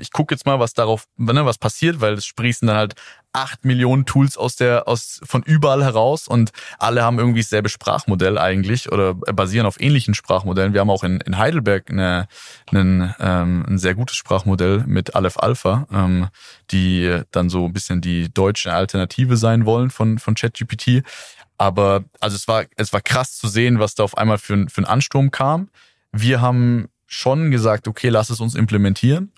ich gucke jetzt mal, was darauf, ne, was passiert, weil es sprießen dann halt acht Millionen Tools aus der, aus von überall heraus und alle haben irgendwie dasselbe Sprachmodell eigentlich oder basieren auf ähnlichen Sprachmodellen. Wir haben auch in, in Heidelberg eine, einen, ähm, ein sehr gutes Sprachmodell mit Aleph Alpha, ähm, die dann so ein bisschen die deutsche Alternative sein wollen von, von ChatGPT. Aber also es war, es war krass zu sehen, was da auf einmal für, für ein Ansturm kam. Wir haben schon gesagt, okay, lass es uns implementieren.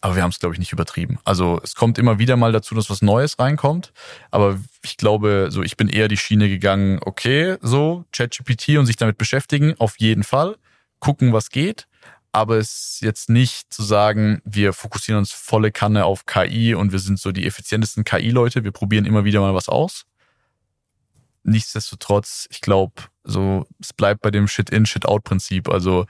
Aber wir haben es, glaube ich, nicht übertrieben. Also es kommt immer wieder mal dazu, dass was Neues reinkommt. Aber ich glaube, so ich bin eher die Schiene gegangen, okay, so ChatGPT und sich damit beschäftigen, auf jeden Fall. Gucken, was geht. Aber es ist jetzt nicht zu sagen, wir fokussieren uns volle Kanne auf KI und wir sind so die effizientesten KI-Leute. Wir probieren immer wieder mal was aus. Nichtsdestotrotz, ich glaube, so es bleibt bei dem Shit-in, Shit-out-Prinzip. Also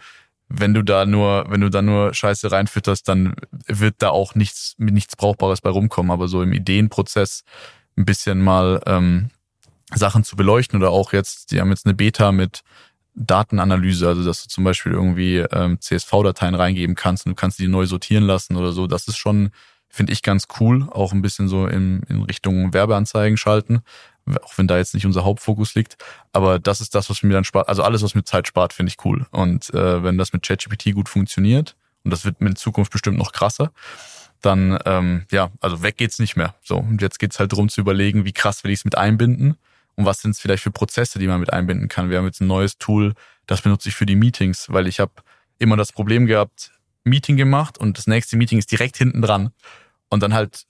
wenn du da nur, wenn du da nur Scheiße reinfütterst, dann wird da auch nichts, nichts Brauchbares bei rumkommen. Aber so im Ideenprozess ein bisschen mal ähm, Sachen zu beleuchten oder auch jetzt, die haben jetzt eine Beta mit Datenanalyse, also dass du zum Beispiel irgendwie ähm, CSV-Dateien reingeben kannst und du kannst die neu sortieren lassen oder so. Das ist schon, finde ich, ganz cool. Auch ein bisschen so in, in Richtung Werbeanzeigen schalten, auch wenn da jetzt nicht unser Hauptfokus liegt. Aber das ist das, was mir dann spart. Also alles, was mir Zeit spart, finde ich cool. Und äh, wenn das mit ChatGPT gut funktioniert, und das wird in Zukunft bestimmt noch krasser, dann ähm, ja, also weg geht's nicht mehr. So und jetzt geht's halt drum zu überlegen, wie krass will ich es mit einbinden und was sind es vielleicht für Prozesse, die man mit einbinden kann. Wir haben jetzt ein neues Tool, das benutze ich für die Meetings, weil ich habe immer das Problem gehabt, Meeting gemacht und das nächste Meeting ist direkt hinten dran und dann halt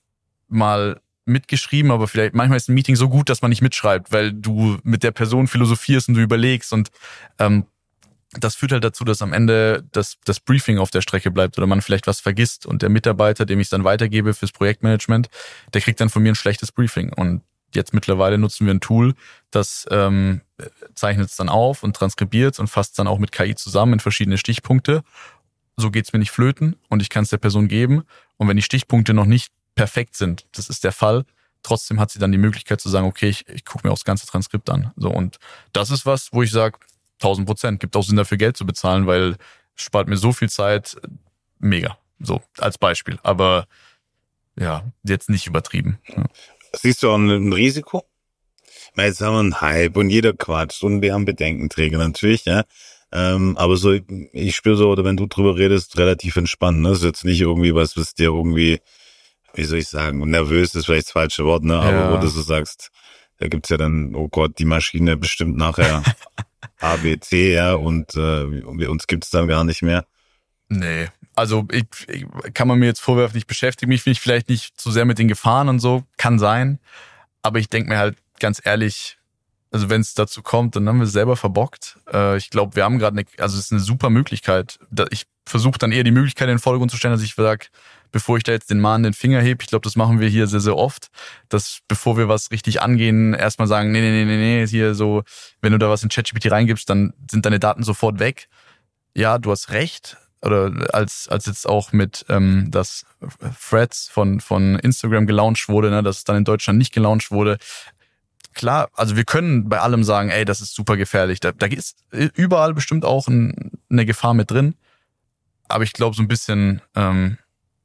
mal mitgeschrieben, aber vielleicht manchmal ist ein Meeting so gut, dass man nicht mitschreibt, weil du mit der Person philosophierst und du überlegst und ähm, das führt halt dazu, dass am Ende das, das Briefing auf der Strecke bleibt oder man vielleicht was vergisst und der Mitarbeiter, dem ich es dann weitergebe fürs Projektmanagement, der kriegt dann von mir ein schlechtes Briefing. Und jetzt mittlerweile nutzen wir ein Tool, das ähm, zeichnet es dann auf und transkribiert und fasst dann auch mit KI zusammen in verschiedene Stichpunkte. So geht's mir nicht flöten und ich kann es der Person geben. Und wenn die Stichpunkte noch nicht perfekt sind, das ist der Fall, trotzdem hat sie dann die Möglichkeit zu sagen, okay, ich, ich gucke mir auch das ganze Transkript an. So und das ist was, wo ich sage, 1000 Prozent. Gibt auch Sinn dafür Geld zu bezahlen, weil es spart mir so viel Zeit. Mega. So, als Beispiel. Aber ja, jetzt nicht übertrieben. Ja. Siehst du auch ein, Risiko? Meine, jetzt haben wir einen Hype und jeder quatscht und wir haben Bedenkenträger natürlich, ja. Ähm, aber so, ich spüre so, oder wenn du drüber redest, relativ entspannt. Ne? Das ist jetzt nicht irgendwie was, was dir irgendwie, wie soll ich sagen, nervös ist vielleicht das falsche Wort, ne? Aber Ja. wo du so sagst, Da gibt's ja dann, oh Gott, die Maschine bestimmt nachher *laughs* A, B, C, ja, und äh, uns gibt's dann gar nicht mehr. Nee, also ich, ich, kann man mir jetzt vorwerfen, ich beschäftige mich vielleicht nicht zu sehr mit den Gefahren und so, kann sein. Aber ich denke mir halt ganz ehrlich, also wenn es dazu kommt, dann haben wir es selber verbockt. Äh, ich glaube, wir haben gerade eine, also es ist eine super Möglichkeit. Ich versuche dann eher die Möglichkeit in den Vordergrund zu stellen, dass ich sage, bevor ich da jetzt den Mann den Finger heb, ich glaube, das machen wir hier sehr, sehr oft, dass bevor wir was richtig angehen, erstmal sagen, nee, nee, nee, nee, nee, hier so, wenn du da was in ChatGPT reingibst, dann sind deine Daten sofort weg. Ja, du hast recht, oder als, als jetzt auch mit ähm, das Threads von, von Instagram gelauncht wurde, ne, dass es dann in Deutschland nicht gelauncht wurde. Klar, also wir können bei allem sagen, ey, das ist super gefährlich. Da, da ist überall bestimmt auch ein, eine Gefahr mit drin. Aber ich glaube, so ein bisschen ähm,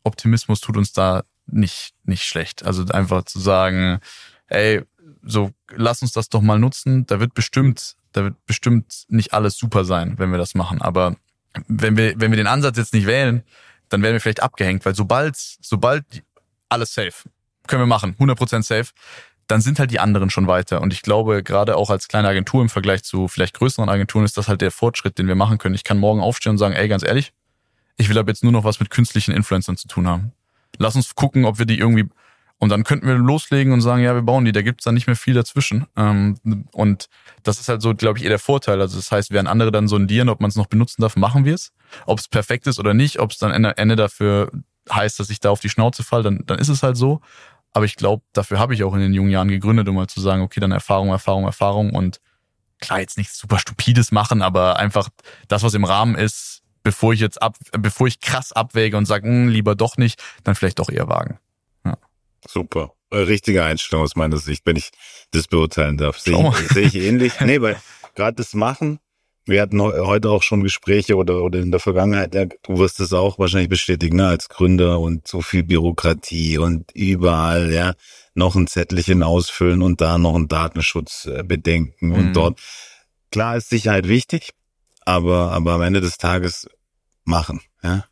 Optimismus tut uns da nicht, nicht schlecht. Also einfach zu sagen, ey, so lass uns das doch mal nutzen. Da wird bestimmt, da wird bestimmt nicht alles super sein, wenn wir das machen. Aber wenn wir, wenn wir den Ansatz jetzt nicht wählen, dann werden wir vielleicht abgehängt, weil sobald, sobald alles safe, können wir machen, 100% safe, dann sind halt die anderen schon weiter. Und ich glaube, gerade auch als kleine Agentur im Vergleich zu vielleicht größeren Agenturen ist das halt der Fortschritt, den wir machen können. Ich kann morgen aufstehen und sagen, ey, ganz ehrlich, ich will aber jetzt nur noch was mit künstlichen Influencern zu tun haben. Lass uns gucken, ob wir die irgendwie und dann könnten wir loslegen und sagen, ja, wir bauen die, da gibt's dann nicht mehr viel dazwischen. Ähm, und das ist halt so, glaube ich, eher der Vorteil. Also das heißt, während andere dann sondieren, ob man es noch benutzen darf, machen wir es. Ob es perfekt ist oder nicht, ob es dann Ende, Ende dafür heißt, dass ich da auf die Schnauze fall, dann, dann ist es halt so. Aber ich glaube, dafür habe ich auch in den jungen Jahren gegründet, um mal zu sagen, okay, dann Erfahrung, Erfahrung, Erfahrung und klar, jetzt nichts super Stupides machen, aber einfach das, was im Rahmen ist, bevor ich jetzt ab, bevor ich krass abwäge und sage, hm, lieber doch nicht, dann vielleicht doch eher wagen. Super. Äh, richtige Einstellung aus meiner Sicht, wenn ich das beurteilen darf. Sehe ich, sehe ich ähnlich. Nee, weil gerade das Machen, wir hatten heute auch schon Gespräche oder, oder in der Vergangenheit, ja, du wirst es auch wahrscheinlich bestätigen, ne, als Gründer und so viel Bürokratie und überall, ja, noch ein Zettelchen ausfüllen und da noch ein Datenschutz äh, bedenken mhm. und dort. Klar ist Sicherheit wichtig, aber, aber am Ende des Tages machen, ja.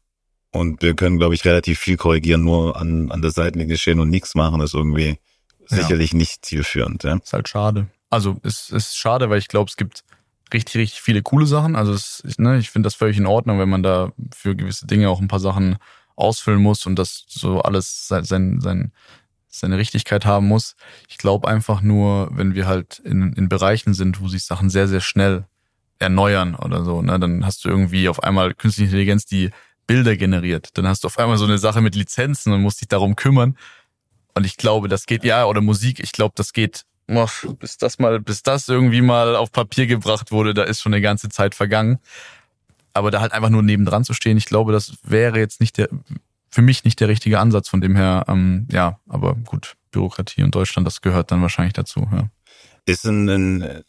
Und wir können, glaube ich, relativ viel korrigieren, nur an, an der Seitenlinie stehen und nichts machen, ist irgendwie ja. sicherlich nicht zielführend. Ja? Ist halt schade. Also es ist schade, weil ich glaube, es gibt richtig, richtig viele coole Sachen. Also es, ne, ich finde das völlig in Ordnung, wenn man da für gewisse Dinge auch ein paar Sachen ausfüllen muss und das so alles sein, sein, sein seine Richtigkeit haben muss. Ich glaube einfach nur, wenn wir halt in, in Bereichen sind, wo sich Sachen sehr, sehr schnell erneuern oder so, ne, dann hast du irgendwie auf einmal künstliche Intelligenz, die Bilder generiert. Dann hast du auf einmal so eine Sache mit Lizenzen und musst dich darum kümmern. Und ich glaube, das geht, ja, oder Musik, ich glaube, das geht, oh, bis das mal, bis das irgendwie mal auf Papier gebracht wurde, da ist schon eine ganze Zeit vergangen. Aber da halt einfach nur nebendran zu stehen, ich glaube, das wäre jetzt nicht der, für mich nicht der richtige Ansatz. Von dem her, ähm, ja, aber gut, Bürokratie in Deutschland, das gehört dann wahrscheinlich dazu, ja. Ist ein, ein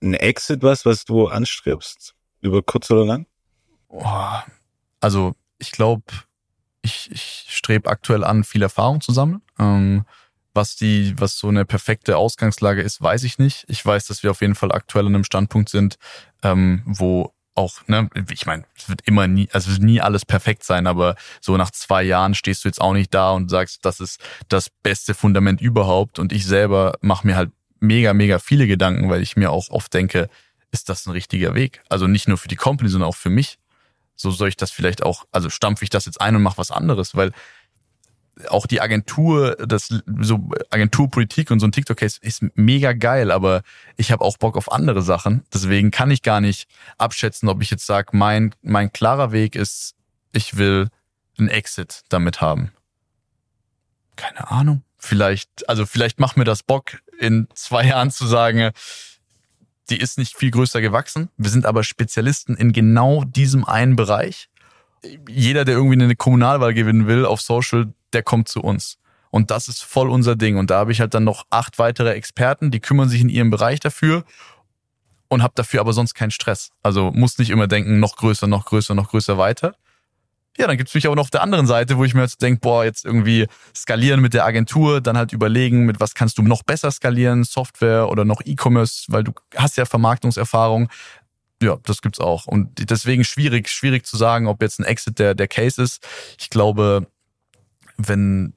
Exit was, was du anstrebst? Über kurz oder lang? Oh, also ich glaube, ich, ich strebe aktuell an, viel Erfahrung zu sammeln. Ähm, was die, was so eine perfekte Ausgangslage ist, weiß ich nicht. Ich weiß, dass wir auf jeden Fall aktuell an einem Standpunkt sind, ähm, wo auch, ne, ich meine, es wird immer nie, also es wird nie alles perfekt sein, aber so nach zwei Jahren stehst du jetzt auch nicht da und sagst, das ist das beste Fundament überhaupt. Und ich selber mache mir halt mega, mega viele Gedanken, weil ich mir auch oft denke, ist das ein richtiger Weg? Also nicht nur für die Company, sondern auch für mich so soll ich das vielleicht auch, also stampfe ich das jetzt ein und mache was anderes, weil auch die Agentur, das so Agenturpolitik und so ein TikTok-Case ist mega geil, aber ich habe auch Bock auf andere Sachen. Deswegen kann ich gar nicht abschätzen, ob ich jetzt sage, mein, mein klarer Weg ist, ich will einen Exit damit haben. Keine Ahnung. Vielleicht, also vielleicht macht mir das Bock, in zwei Jahren zu sagen, die ist nicht viel größer gewachsen. Wir sind aber Spezialisten in genau diesem einen Bereich. Jeder, der irgendwie eine Kommunalwahl gewinnen will auf Social, der kommt zu uns. Und das ist voll unser Ding. Und da habe ich halt dann noch acht weitere Experten, die kümmern sich in ihrem Bereich dafür und habe dafür aber sonst keinen Stress. Also muss nicht immer denken, noch größer, noch größer, noch größer weiter, ja, dann gibt's mich aber noch auf der anderen Seite, wo ich mir jetzt denke, boah, jetzt irgendwie skalieren mit der Agentur, dann halt überlegen, mit was kannst du noch besser skalieren, Software oder noch E-Commerce, weil du hast ja Vermarktungserfahrung. Ja, das gibt's auch. Und deswegen schwierig, schwierig zu sagen, ob jetzt ein Exit der, der Case ist. Ich glaube, wenn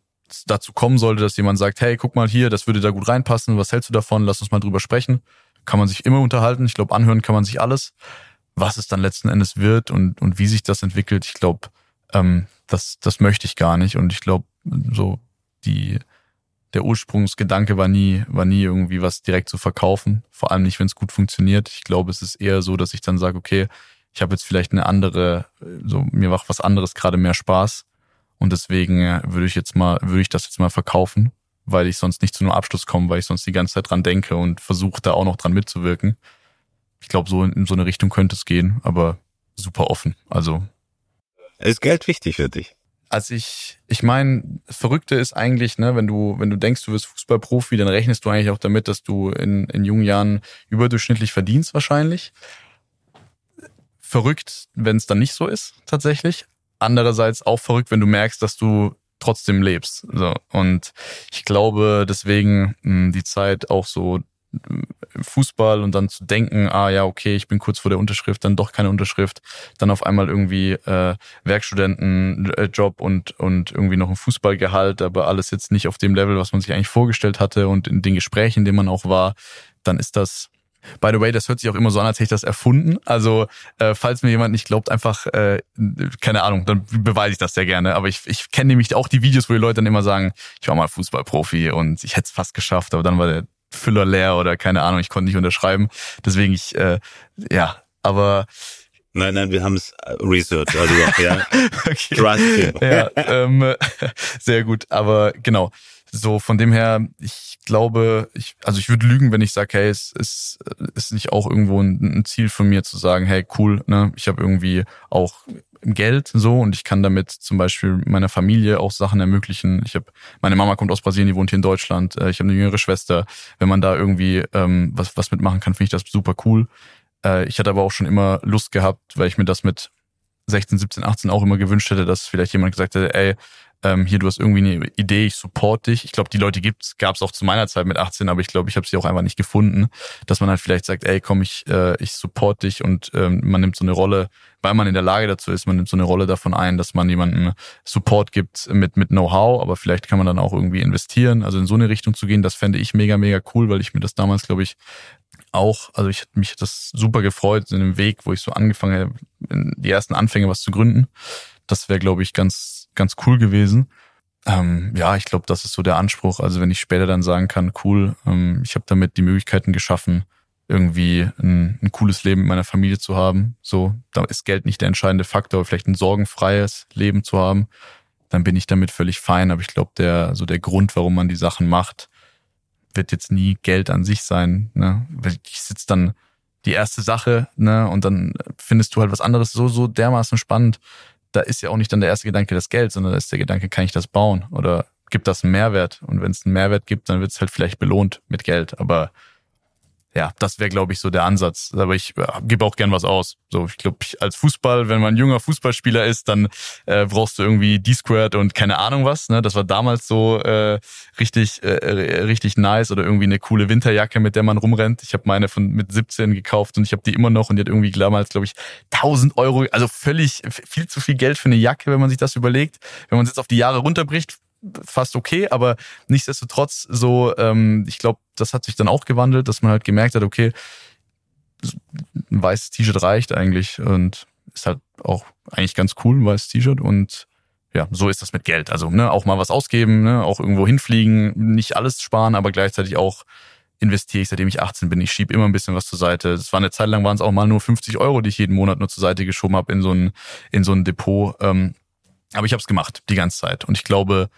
dazu kommen sollte, dass jemand sagt, hey, guck mal hier, das würde da gut reinpassen, was hältst du davon, lass uns mal drüber sprechen, kann man sich immer unterhalten. Ich glaube, anhören kann man sich alles. Was es dann letzten Endes wird und, und wie sich das entwickelt, ich glaube, ähm, das, das möchte ich gar nicht. Und ich glaube, so die, der Ursprungsgedanke war nie, war nie irgendwie was direkt zu verkaufen. Vor allem nicht, wenn es gut funktioniert. Ich glaube, es ist eher so, dass ich dann sage, okay, ich habe jetzt vielleicht eine andere, so mir macht was anderes gerade mehr Spaß. Und deswegen äh, würde ich jetzt mal, würde ich das jetzt mal verkaufen, weil ich sonst nicht zu einem Abschluss komme, weil ich sonst die ganze Zeit dran denke und versuche da auch noch dran mitzuwirken. Ich glaube, so in so eine Richtung könnte es gehen, aber super offen. Also. Ist Geld wichtig für dich? Also ich, ich meine, Verrückte ist eigentlich, ne, wenn du, wenn du denkst, du wirst Fußballprofi, dann rechnest du eigentlich auch damit, dass du in, in jungen Jahren überdurchschnittlich verdienst wahrscheinlich. Verrückt, wenn es dann nicht so ist, tatsächlich. Andererseits auch verrückt, wenn du merkst, dass du trotzdem lebst. So. Und ich glaube, deswegen mh, die Zeit auch so Fußball und dann zu denken, ah ja, okay, ich bin kurz vor der Unterschrift, dann doch keine Unterschrift, dann auf einmal irgendwie äh, Werkstudentenjob und, und irgendwie noch ein Fußballgehalt, aber alles jetzt nicht auf dem Level, was man sich eigentlich vorgestellt hatte und in den Gesprächen, in denen man auch war, dann ist das By the way, das hört sich auch immer so an, als hätte ich das erfunden. Also, äh, falls mir jemand nicht glaubt, einfach, äh, keine Ahnung, dann beweise ich das sehr gerne. Aber ich, ich kenne nämlich auch die Videos, wo die Leute dann immer sagen, ich war mal Fußballprofi und ich hätte es fast geschafft, aber dann war der Füller leer oder keine Ahnung, ich konnte nicht unterschreiben. Deswegen ich, äh, ja, aber Nein, nein, wir haben es äh, research, also ja. *laughs* okay. Trust ja, ähm, *laughs* sehr gut. Aber genau, so von dem her, ich glaube, ich, also ich würde lügen, wenn ich sage, hey, es ist, ist nicht auch irgendwo ein, ein Ziel von mir zu sagen, hey, cool, ne, ich habe irgendwie auch Geld so und ich kann damit zum Beispiel meiner Familie auch Sachen ermöglichen. Ich habe meine Mama kommt aus Brasilien, die wohnt hier in Deutschland. Äh, ich habe eine jüngere Schwester. Wenn man da irgendwie ähm, was was mitmachen kann, finde ich das super cool. Äh, ich hatte aber auch schon immer Lust gehabt, weil ich mir das mit 16, 17, 18 auch immer gewünscht hätte, dass vielleicht jemand gesagt hätte, ey, ähm, hier, du hast irgendwie eine Idee, ich support dich. Ich glaube, die Leute gibt's, gab's auch zu meiner Zeit mit 18, aber ich glaube, ich habe sie auch einfach nicht gefunden, dass man halt vielleicht sagt, ey, komm, ich, äh, ich support dich und ähm, man nimmt so eine Rolle, weil man in der Lage dazu ist, man nimmt so eine Rolle davon ein, dass man jemanden Support gibt mit, mit Know-how, aber vielleicht kann man dann auch irgendwie investieren. Also in so eine Richtung zu gehen, das fände ich mega, mega cool, weil ich mir das damals, glaube ich, auch, also ich hätte mich das super gefreut in dem Weg, wo ich so angefangen habe, die ersten Anfänge was zu gründen. Das wäre, glaube ich, ganz, ganz cool gewesen. Ähm, ja, ich glaube, das ist so der Anspruch. Also wenn ich später dann sagen kann, cool, ähm, ich habe damit die Möglichkeiten geschaffen, irgendwie ein, ein, cooles Leben mit meiner Familie zu haben. So, da ist Geld nicht der entscheidende Faktor, vielleicht ein sorgenfreies Leben zu haben, dann bin ich damit völlig fein. Aber ich glaube, der so der Grund, warum man die Sachen macht, wird jetzt nie Geld an sich sein. Ne? Ich sitze dann die erste Sache, ne, und dann findest du halt was anderes so so dermaßen spannend da ist ja auch nicht dann der erste Gedanke das Geld, sondern da ist der Gedanke, kann ich das bauen oder gibt das einen Mehrwert? Und wenn es einen Mehrwert gibt, dann wird es halt vielleicht belohnt mit Geld. Aber ja, das wäre, glaube ich, so der Ansatz. Aber ich äh, gebe auch gern was aus. So, ich glaube, als Fußball, wenn man ein junger Fußballspieler ist, dann äh, brauchst du irgendwie D-Squared und keine Ahnung was. Ne? Das war damals so äh, richtig, äh, richtig nice oder irgendwie eine coole Winterjacke, mit der man rumrennt. Ich habe meine von mit 17 gekauft und ich habe die immer noch und die hat irgendwie damals, glaube ich, 1000 Euro, also völlig viel zu viel Geld für eine Jacke, wenn man sich das überlegt. Wenn man es jetzt auf die Jahre runterbricht, fast okay, aber nichtsdestotrotz so, ähm, ich glaube, das hat sich dann auch gewandelt, dass man halt gemerkt hat, okay, ein weißes T-Shirt reicht eigentlich und ist halt auch eigentlich ganz cool, ein weißes T-Shirt und ja, so ist das mit Geld. Also ne, auch mal was ausgeben, ne, auch irgendwo hinfliegen, nicht alles sparen, aber gleichzeitig auch investiere ich, seitdem ich 18 bin. Ich schiebe immer ein bisschen was zur Seite. Das war eine Zeit lang, waren es auch mal nur 50 Euro, die ich jeden Monat nur zur Seite geschoben habe in so ein, in so ein Depot. Ähm, aber ich habe es gemacht, die ganze Zeit. Und ich glaube,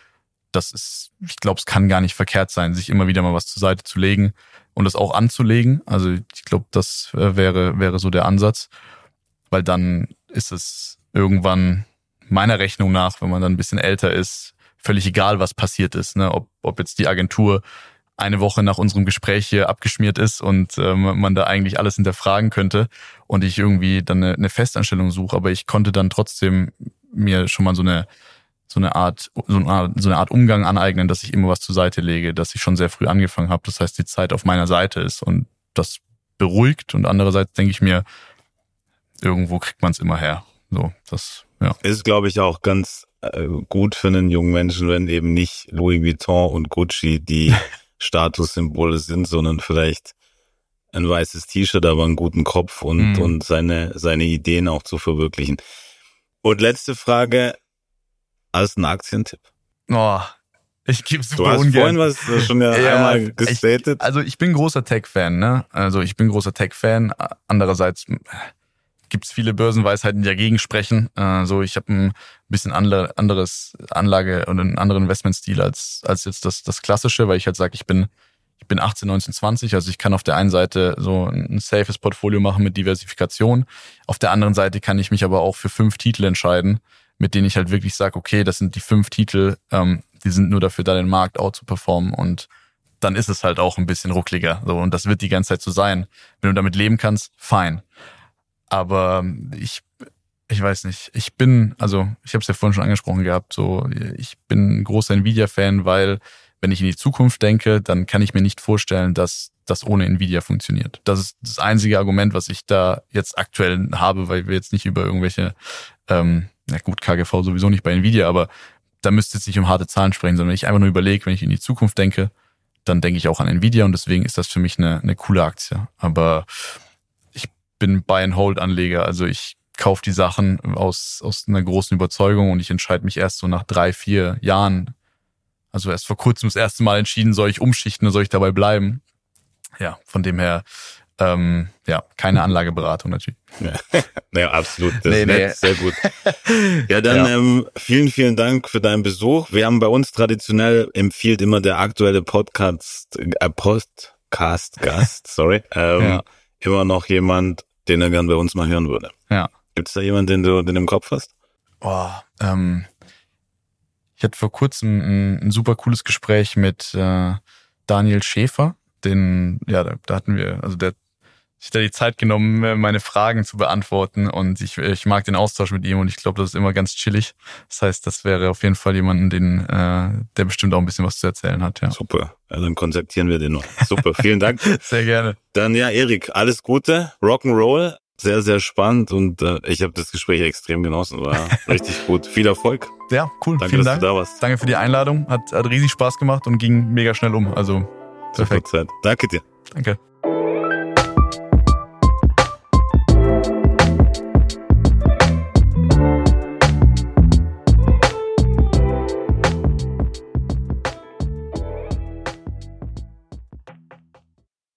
das ist, ich glaube, es kann gar nicht verkehrt sein, sich immer wieder mal was zur Seite zu legen und das auch anzulegen. Also ich glaube, das äh, wäre, wäre so der Ansatz, weil dann ist es irgendwann meiner Rechnung nach, wenn man dann ein bisschen älter ist, völlig egal, was passiert ist. Ne? Ob, ob jetzt die Agentur eine Woche nach unserem Gespräch hier abgeschmiert ist und ähm, man da eigentlich alles hinterfragen könnte und ich irgendwie dann eine, eine Festanstellung suche, aber ich konnte dann trotzdem mir schon mal so eine so eine Art, so eine Art, so eine Art Umgang aneignen, dass ich immer was zur Seite lege, dass ich schon sehr früh angefangen habe. Das heißt, die Zeit auf meiner Seite ist und das beruhigt und andererseits denke ich mir, irgendwo kriegt man es immer her. So, das, ja. Ist, glaube ich, auch ganz äh, gut für einen jungen Menschen, wenn eben nicht Louis Vuitton und Gucci die *laughs* Statussymbole sind, sondern vielleicht ein weißes T-Shirt, aber einen guten Kopf und, Mhm. und seine, seine Ideen auch zu verwirklichen. Und letzte Frage, du einen Aktientipp? Oh, ich gebe Du super hast ungern. vorhin was äh, schon ja, *laughs* Ja, einmal ich- gestatet. Also ich bin großer Tech-Fan, ne? Also ich bin großer Tech-Fan. Andererseits gibt es viele Börsenweisheiten, die dagegen sprechen. Äh, so, ich habe ein bisschen andere, anderes Anlage und einen anderen Investmentstil als, als jetzt das, das Klassische, weil ich halt sage, ich bin, ich bin 18, 19, 20. Also ich kann auf der einen Seite so ein safes Portfolio machen mit Diversifikation. Auf der anderen Seite kann ich mich aber auch für fünf Titel entscheiden, mit denen ich halt wirklich sage, okay, das sind die fünf Titel, ähm, die sind nur dafür da, den Markt out zu performen und dann ist es halt auch ein bisschen ruckliger. So, und das wird die ganze Zeit so sein. Wenn du damit leben kannst, fein. Aber ich, ich weiß nicht. Ich bin, also ich habe es ja vorhin schon angesprochen gehabt, so ich bin ein großer Nvidia-Fan, weil wenn ich in die Zukunft denke, dann kann ich mir nicht vorstellen, dass das ohne Nvidia funktioniert. Das ist das einzige Argument, was ich da jetzt aktuell habe, weil wir jetzt nicht über irgendwelche, ähm, na gut, KGV sowieso nicht bei Nvidia, aber da müsste jetzt nicht um harte Zahlen sprechen, sondern wenn ich einfach nur überlege, wenn ich in die Zukunft denke, dann denke ich auch an Nvidia und deswegen ist das für mich eine, eine coole Aktie. Aber ich bin Buy-and-Hold-Anleger, also ich kaufe die Sachen aus, aus einer großen Überzeugung und ich entscheide mich erst so nach drei, vier Jahren, also erst vor kurzem das erste Mal entschieden, soll ich umschichten oder soll ich dabei bleiben. Ja, von dem her, ähm, ja, keine Anlageberatung natürlich. *laughs* Ja, absolut. Das Nee, ist nee. sehr gut. *laughs* Ja, dann Ja. Ähm, vielen, vielen Dank für deinen Besuch. Wir haben bei uns traditionell empfiehlt immer der aktuelle Podcast, äh, Podcast-Gast, *laughs* sorry, ähm, Ja. immer noch jemand, den er gern bei uns mal hören würde. Ja. Gibt es da jemanden, den du den im Kopf hast? Oh, ähm, ich hatte vor kurzem ein, ein super cooles Gespräch mit äh, Daniel Schäfer. Den, ja, da, da hatten wir, also der sich da die Zeit genommen, meine Fragen zu beantworten und ich, ich mag den Austausch mit ihm und ich glaube, das ist immer ganz chillig. Das heißt, das wäre auf jeden Fall jemanden, den, äh, der bestimmt auch ein bisschen was zu erzählen hat, ja. Super. Ja, dann kontaktieren wir den noch. Super, vielen Dank. *laughs* Sehr gerne. Dann ja, Erik, alles Gute, Rock'n'Roll, sehr, sehr spannend und äh, ich habe das Gespräch extrem genossen, war *laughs* richtig gut. Viel Erfolg. Ja, cool. Danke, Vielen dass Dank. du da warst. Danke für die Einladung. Hat, hat riesig Spaß gemacht und ging mega schnell um. Also perfekt. Zeit. Danke dir. Danke.